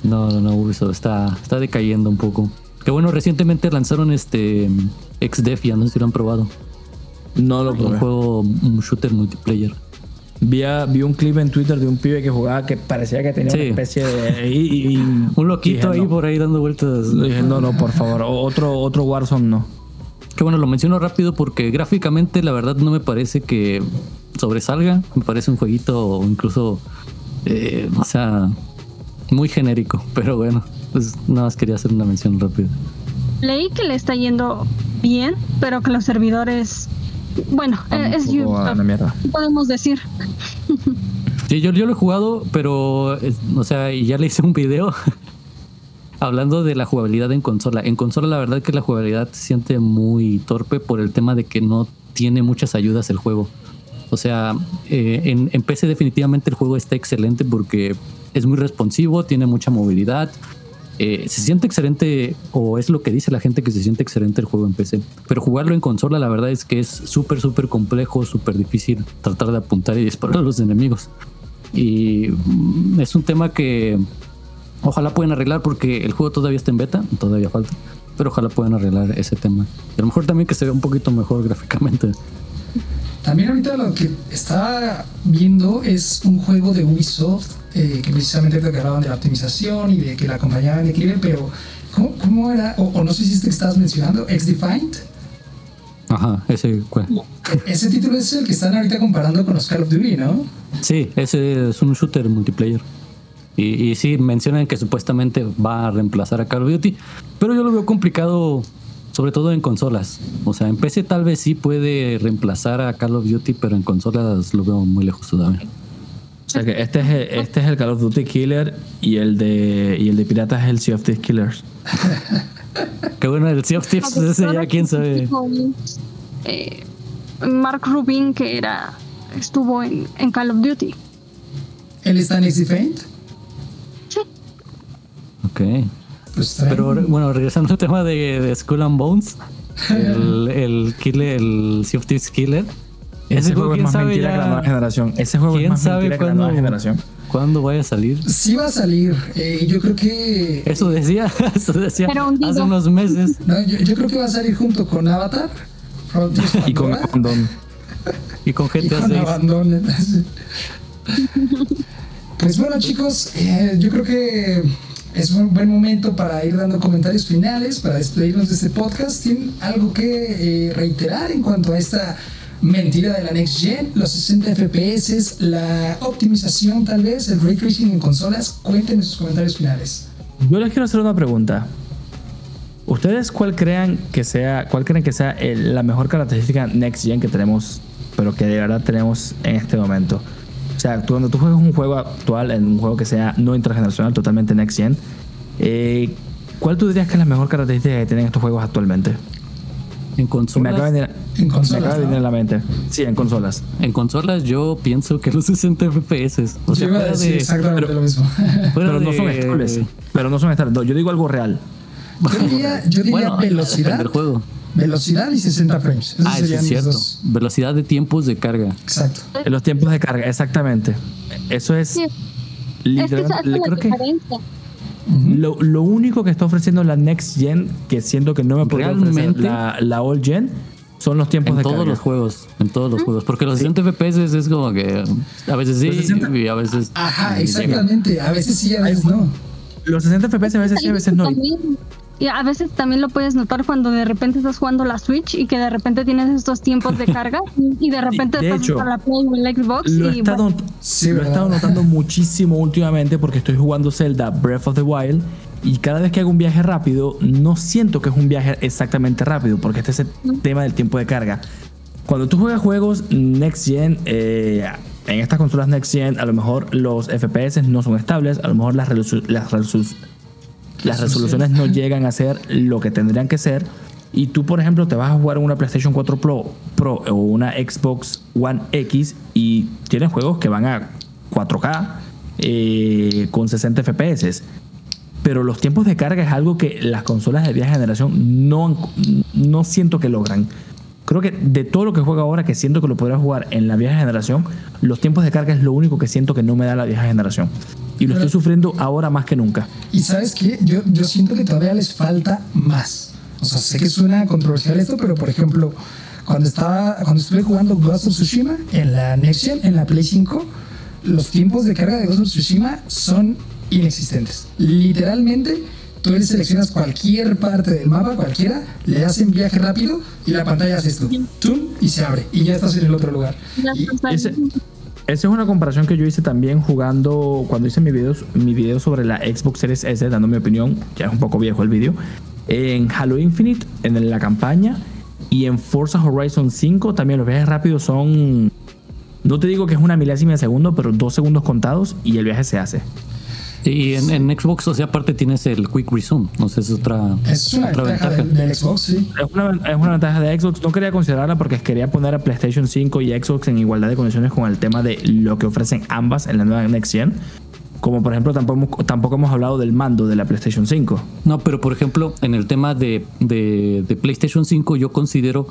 No, no, no, Ubisoft está, está decayendo un poco. Que bueno, recientemente lanzaron este XDEF, ya no sé si lo han probado. No lo probé. Un juego, un shooter multiplayer. Vi, vi, un clip en Twitter de un pibe que jugaba que parecía que tenía una especie de. un loquito ahí por ahí dando vueltas. Dije, no, no, por favor. Otro, otro Warzone no. Que bueno, lo menciono rápido porque gráficamente la verdad no me parece que sobresalga. Me parece un jueguito incluso. Eh, o sea, muy genérico, pero bueno, pues nada más quería hacer una mención rápida. Leí que le está yendo bien, pero que los servidores, bueno, es podemos decir. Sí, yo, yo lo he jugado, pero, o sea, y ya le hice un video hablando de la jugabilidad en consola. En consola la verdad que la jugabilidad se siente muy torpe por el tema de que no tiene muchas ayudas el juego. O sea, eh, en, en, PC definitivamente el juego está excelente porque es muy responsivo, tiene mucha movilidad. Eh, se siente excelente, o es lo que dice la gente que se siente excelente el juego en PC. Pero jugarlo en consola, la verdad es que es súper, súper complejo, súper difícil tratar de apuntar y disparar a los enemigos. Y mm, es un tema que ojalá puedan arreglar porque el juego todavía está en beta, todavía falta. Pero ojalá puedan arreglar ese tema. Y a lo mejor también que se vea un poquito mejor gráficamente. También ahorita lo que estaba viendo es un juego de Ubisoft eh, que precisamente te hablaban de la optimización y de que la acompañaban en declive, pero ¿cómo, cómo era? O, no sé si este que estabas mencionando, X-Defined. Ajá, ese ¿cuál? Ese título es el que están ahorita comparando con los Call of Duty, ¿no? Sí, ese es un shooter multiplayer. Y, y sí, mencionan que supuestamente va a reemplazar a Call of Duty, pero yo lo veo complicado sobre todo en consolas. O sea, en PC tal vez sí puede reemplazar a Call of Duty, pero en consolas lo veo muy lejos todavía. O sea que este es el, este es el Call of Duty Killer y el de y el de Piratas es el Sea of Thieves Killers. Qué bueno, el Sea of Thieves ese ya quién sabe. Eh, Mark Rubin que era estuvo en, en Call of Duty. ¿Él está en Easy Faint? Ok. Pues Pero bueno, regresando al tema de, de Skull and Bones, el, el killer, el Sea of Thieves Killer. Ese, juego es más mentira que la nueva ya generación. Ese juego es quién más sabe mentira que la nueva cuándo, generación. cuándo vaya a salir. Sí va a salir. eh, yo creo que. Eso decía, eso decía Pero un hace unos meses. No, yo, yo creo que va a salir junto con Avatar. Y con Abandon. Y con y GTA con 6. Abandon. Pues bueno, chicos, eh, yo creo que es un buen momento para ir dando comentarios finales, para despedirnos de este podcast. ¿Tienen algo que eh, reiterar en cuanto a esta mentira de la Next Gen? Los 60 FPS, la optimización tal vez, el ray tracing en consolas. Cuéntenos sus comentarios finales. Yo les quiero hacer una pregunta. ¿Ustedes cuál crean que sea, cuál creen que sea el- la mejor característica next gen que tenemos, pero que de verdad tenemos en este momento? O sea, tú- cuando tú juegas un juego actual, en un juego que sea no intergeneracional, totalmente next gen, eh, ¿cuál tú dirías que es la mejor característica que tienen estos juegos actualmente? En Me consolas, acaba de venir, En me acaba de venir ¿no? a la mente. Sí, en consolas. en consolas yo pienso que los 60 FPS. O sea, yo iba a decir de, exactamente pero- lo mismo. Pero no son estables. Pero no son estables. No, Yo digo algo real. Yo diría, yo diría Bueno, velocidad, del juego. Velocidad y 60 frames. Esos Ah, eso es cierto. dos. Velocidad de tiempos de carga. Exacto. En los tiempos de carga, exactamente. Eso es. Sí, es que creo que lo, lo único que está ofreciendo la Next Gen, que siento que no me podría ofrecer Realmente- la, la Old Gen, son los tiempos En de todos carga. los juegos, en todos los juegos. Porque los 60 FPS es como que a veces sí Los 60 y a veces. Ajá, ni llega. exactamente. A veces sí, a veces no. Los 60 FPS a veces sí, a veces no. Y a veces también lo puedes notar cuando de repente estás jugando la Switch y que de repente tienes estos tiempos de carga y de repente de estás hecho, a la Play o el Xbox Lo he y estado, bueno, Sí, lo he estado notando muchísimo últimamente porque estoy jugando Zelda Breath of the Wild y cada vez que hago un viaje rápido no siento que es un viaje exactamente rápido porque este es el tema del tiempo de carga. Cuando tú juegas juegos Next Gen, eh, en estas consolas Next Gen, a lo mejor los FPS no son estables, a lo mejor las, las, las resoluciones no llegan a ser lo que tendrían que ser. Y tú, por ejemplo, te vas a jugar una PlayStation 4 Pro, Pro o una Xbox One X y tienes juegos que van a 4K eh, con 60 FPS. Pero los tiempos de carga es algo que las consolas de vieja generación no, no siento que logran. Creo que de todo lo que juego ahora, que siento que lo podría jugar en la vieja generación, los tiempos de carga es lo único que siento que no me da la vieja generación. Y lo estoy sufriendo ahora más que nunca. Y sabes qué, yo, yo siento que todavía les falta más. O sea, sé que suena controversial esto, pero por ejemplo, cuando estaba, cuando estuve jugando Ghost of Tsushima en la Next Gen, en la Play 5, los tiempos de carga de Ghost of Tsushima son inexistentes. Literalmente, tú le seleccionas cualquier parte del mapa, cualquiera, le das en viaje rápido y la pantalla hace esto, y se abre y ya estás en el otro lugar. Ese- Esa es una comparación que yo hice también jugando cuando hice mi video, mi video sobre la Xbox Series S, dando mi opinión, ya es un poco viejo el video, en Halo Infinite, en la campaña, y en Forza Horizon 5 también los viajes rápidos son, no te digo que es una milésima de segundo, pero dos segundos contados y el viaje se hace. Y en, en Xbox, o sea, aparte tienes el Quick Resume. No sé, es otra, Es una otra ventaja ventaja. del, del Xbox, sí. Es una, es una ventaja de Xbox. No quería considerarla porque quería poner a PlayStation 5 y Xbox en igualdad de condiciones con el tema de lo que ofrecen ambas en la nueva Next Gen. Como por ejemplo, tampoco, hemos- tampoco hemos hablado del mando de la PlayStation 5. No, pero por ejemplo, en el tema de, de- de PlayStation 5, yo considero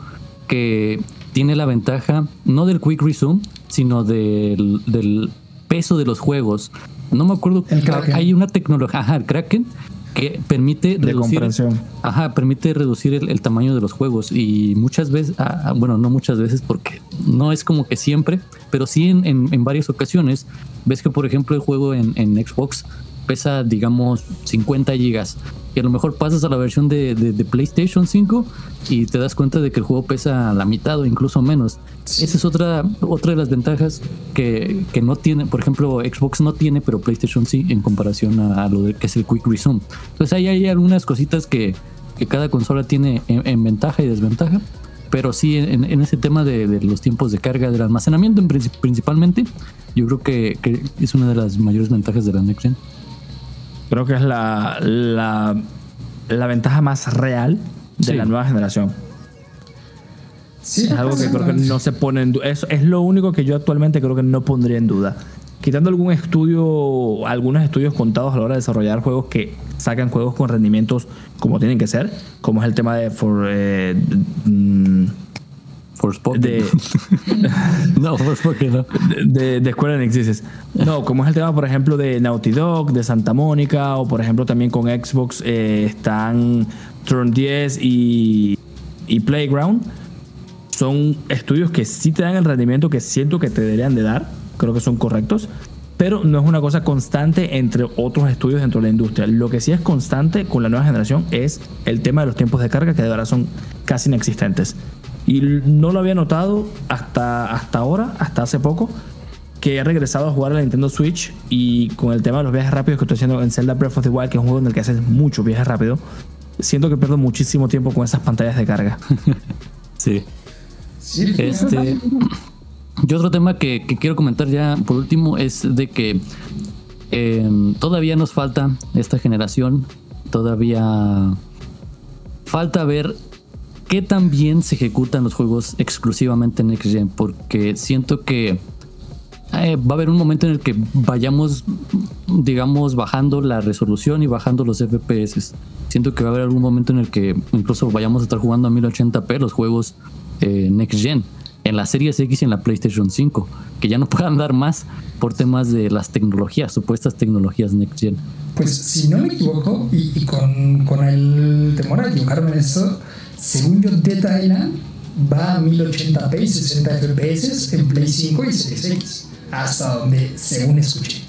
que tiene la ventaja no del Quick Resume, sino del, del peso de los juegos. No me acuerdo, El Kraken. hay una tecnología, ajá, el Kraken, que permite De reducir, ajá, permite reducir el, el tamaño de los juegos y muchas veces, ah, ah, bueno, no muchas veces porque no es como que siempre, pero sí en, en- en varias ocasiones ves que por ejemplo el juego en, en Xbox pesa digamos 50 gigas y a lo mejor pasas a la versión de, de- de PlayStation 5 y te das cuenta de que el juego pesa la mitad o incluso menos. Esa es otra, otra de las ventajas que, que no tiene, por ejemplo, Xbox no tiene, pero PlayStation sí en comparación a, a lo de, que es el Quick Resume. Entonces ahí hay algunas cositas que, que cada consola tiene en, en ventaja y desventaja. Pero sí, en, en ese tema de, de los tiempos de carga, del almacenamiento en princip- principalmente, yo creo que, que es una de las mayores ventajas de la Next Gen. Creo que es la, la, la ventaja más real de Sí. la nueva generación. Sí, Es algo que creo que no se pone en duda. Es, es lo único que yo actualmente creo que no pondría en duda. quitando algún estudio, algunos estudios contados a la hora de desarrollar juegos que sacan juegos con rendimientos como tienen que ser, como es el tema de For, eh, mm, de, no, Forspoken no. De, de Square Enix No, como es el tema, por ejemplo, de Naughty Dog, de Santa Mónica, o por ejemplo también con Xbox eh, están Turn 10 y, y Playground. Son estudios que sí te dan el rendimiento que siento que te deberían de dar. Creo que son correctos pero no es una cosa constante entre otros estudios dentro de la industria. Lo que sí es constante con la nueva generación es el tema de los tiempos de carga, que de verdad son casi inexistentes. Y no lo había notado hasta, hasta ahora, hasta hace poco, que he regresado a jugar a la Nintendo Switch y con el tema de los viajes rápidos que estoy haciendo en Zelda Breath of the Wild, que es un juego en el que haces mucho viaje rápido, siento que pierdo muchísimo tiempo con esas pantallas de carga. sí. Este, y otro tema que, quiero comentar ya por último es de que em, todavía nos falta esta generación, todavía falta ver qué tan bien se ejecutan los juegos exclusivamente en Next Gen, porque siento que eh, va a haber un momento en el que vayamos, digamos, bajando la resolución y bajando los FPS. Siento que va a haber algún momento en el que incluso vayamos a estar jugando a 1080p los juegos eh, Next Gen en la Series X y en la PlayStation 5, que ya no puedan dar más por temas de las tecnologías, supuestas tecnologías Next Gen. Pues si no me equivoco, y, con, el temor a equivocarme en eso, según yo, Dead Island va a 1080p y 60 FPS en Play 5 y Series X, hasta donde según escuché.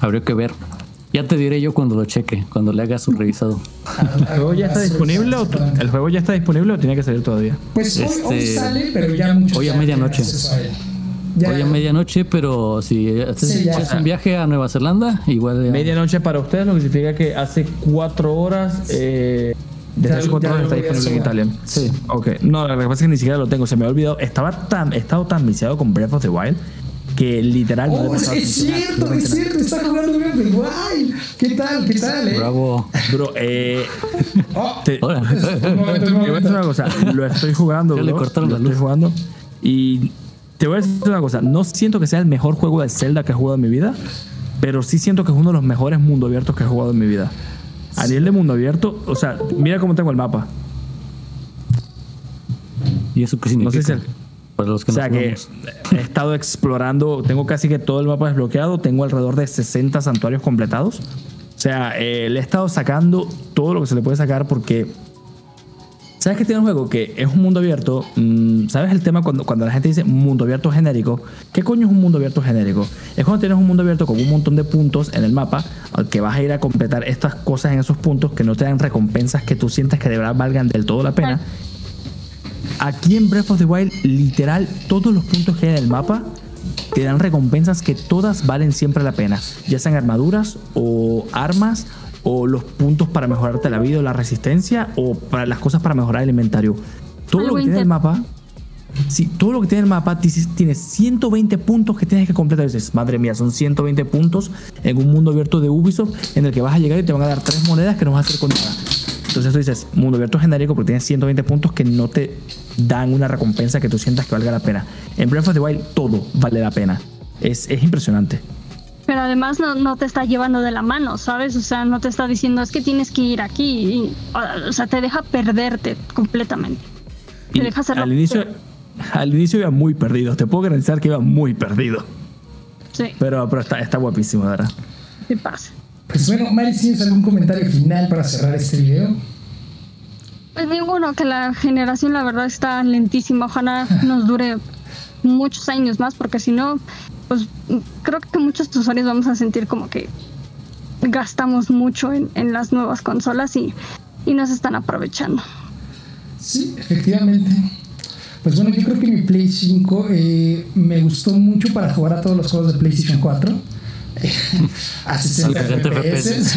Habría que ver. Ya te diré yo cuando lo cheque, cuando le haga su revisado. ¿El juego ya está disponible o el juego ya está disponible o tiene que salir todavía? Pues hoy, este, sale, pero ya mucho Hoy a medianoche. hoy a medianoche, pero si es un viaje a Nueva Zelanda, igual. Medianoche para ustedes, lo que significa que hace cuatro horas. Eh, desde hace cuatro horas está disponible en Italia. Sí. Ok. No, lo que pasa es que ni siquiera lo tengo. Se me ha olvidado. Estaba tan, he estado tan viciado con Breath of the Wild que literal oh, es, cierto, es cierto, está jugando bien de guay. ¿Qué tal? ¿Qué tal? Eh? Bravo. Bro, eh. Oh, te, voy a decir una cosa. Lo estoy jugando, bro. Le cortaron lo estoy jugando. Y te voy a decir una cosa. No siento que sea el mejor juego de Zelda que he jugado en mi vida, pero sí siento que es uno de los mejores mundo abiertos que he jugado en mi vida. A nivel de mundo abierto, o sea, mira cómo tengo el mapa. ¿Y eso qué significa? No sé si o sea que he estado explorando, tengo casi que todo el mapa desbloqueado, tengo alrededor de 60 santuarios completados. O sea, eh, le he estado sacando todo lo que se le puede sacar porque... ¿Sabes que tiene un juego que es un mundo abierto? Mm, ¿Sabes el tema cuando, cuando la gente dice mundo abierto genérico? ¿Qué coño es un mundo abierto genérico? Es cuando tienes un mundo abierto con un montón de puntos en el mapa al que vas a ir a completar estas cosas en esos puntos que no te dan recompensas que tú sientas que de verdad valgan del todo la pena Aquí en Breath of the Wild, literal, todos los puntos que hay en el mapa te dan recompensas que todas valen siempre la pena, ya sean armaduras o armas o los puntos para mejorarte la vida o la resistencia o para las cosas para mejorar el inventario. Todo lo que tiene el mapa, sí, todo lo que tiene el mapa tiene 120 puntos que tienes que completar. dices, madre mía, son 120 puntos en un mundo abierto de Ubisoft en el que vas a llegar y te van a dar tres monedas que no vas a hacer con nada. Entonces tú dices, mundo abierto genérico porque tienes 120 puntos que no te dan una recompensa que tú sientas que valga la pena. En Breath of the Wild todo vale la pena. Es, es impresionante. Pero además no, no, te está llevando de la mano, ¿sabes? O sea, no te está diciendo es que tienes que ir aquí. o sea, te deja perderte completamente. Te deja hacerlo. Al inicio, al inicio iba muy perdido. Te puedo garantizar que iba muy perdido. Sí. Pero, pero está, está guapísimo, ¿verdad? Sí pasa. Pues bueno, Mari, ¿tienes algún comentario final para cerrar este video? Pues ninguno, que la generación la verdad está lentísima. Ojalá nos dure muchos años más, porque si no, pues creo que muchos usuarios vamos a sentir como que gastamos mucho en, las nuevas consolas y, y nos están aprovechando. Sí, efectivamente. Pues bueno, yo creo que mi Play 5 eh, me gustó mucho para jugar a todos los juegos de PlayStation 4 a 60 FPS.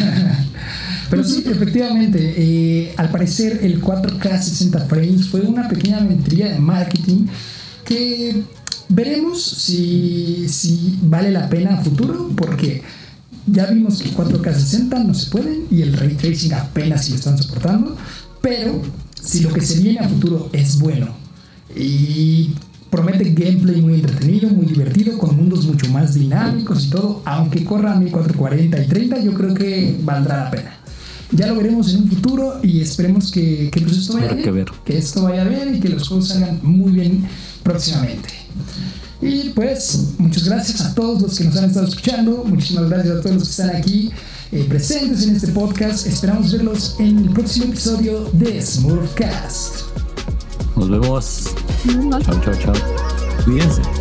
Pero sí, efectivamente, eh, al parecer el 4K 60 frames fue una pequeña mentira de marketing que veremos si, si vale la pena a futuro, porque ya vimos que 4K 60 no se pueden y el ray tracing apenas si lo están soportando, pero si lo que se viene a futuro es bueno y Promete gameplay muy entretenido, muy divertido, con mundos mucho más dinámicos y todo. Aunque corra a 1440 y 30, yo creo que valdrá la pena. Ya lo veremos en un futuro y esperemos que, que pues esto vaya bien. Que, esto vaya bien y que los juegos salgan muy bien próximamente. Y pues, muchas gracias a todos los que nos han estado escuchando. Muchísimas gracias a todos los que están aquí eh, presentes en este podcast. Esperamos verlos en el próximo episodio de Smurfcast. Nos vemos. Chao, chao, chao. Cuídense.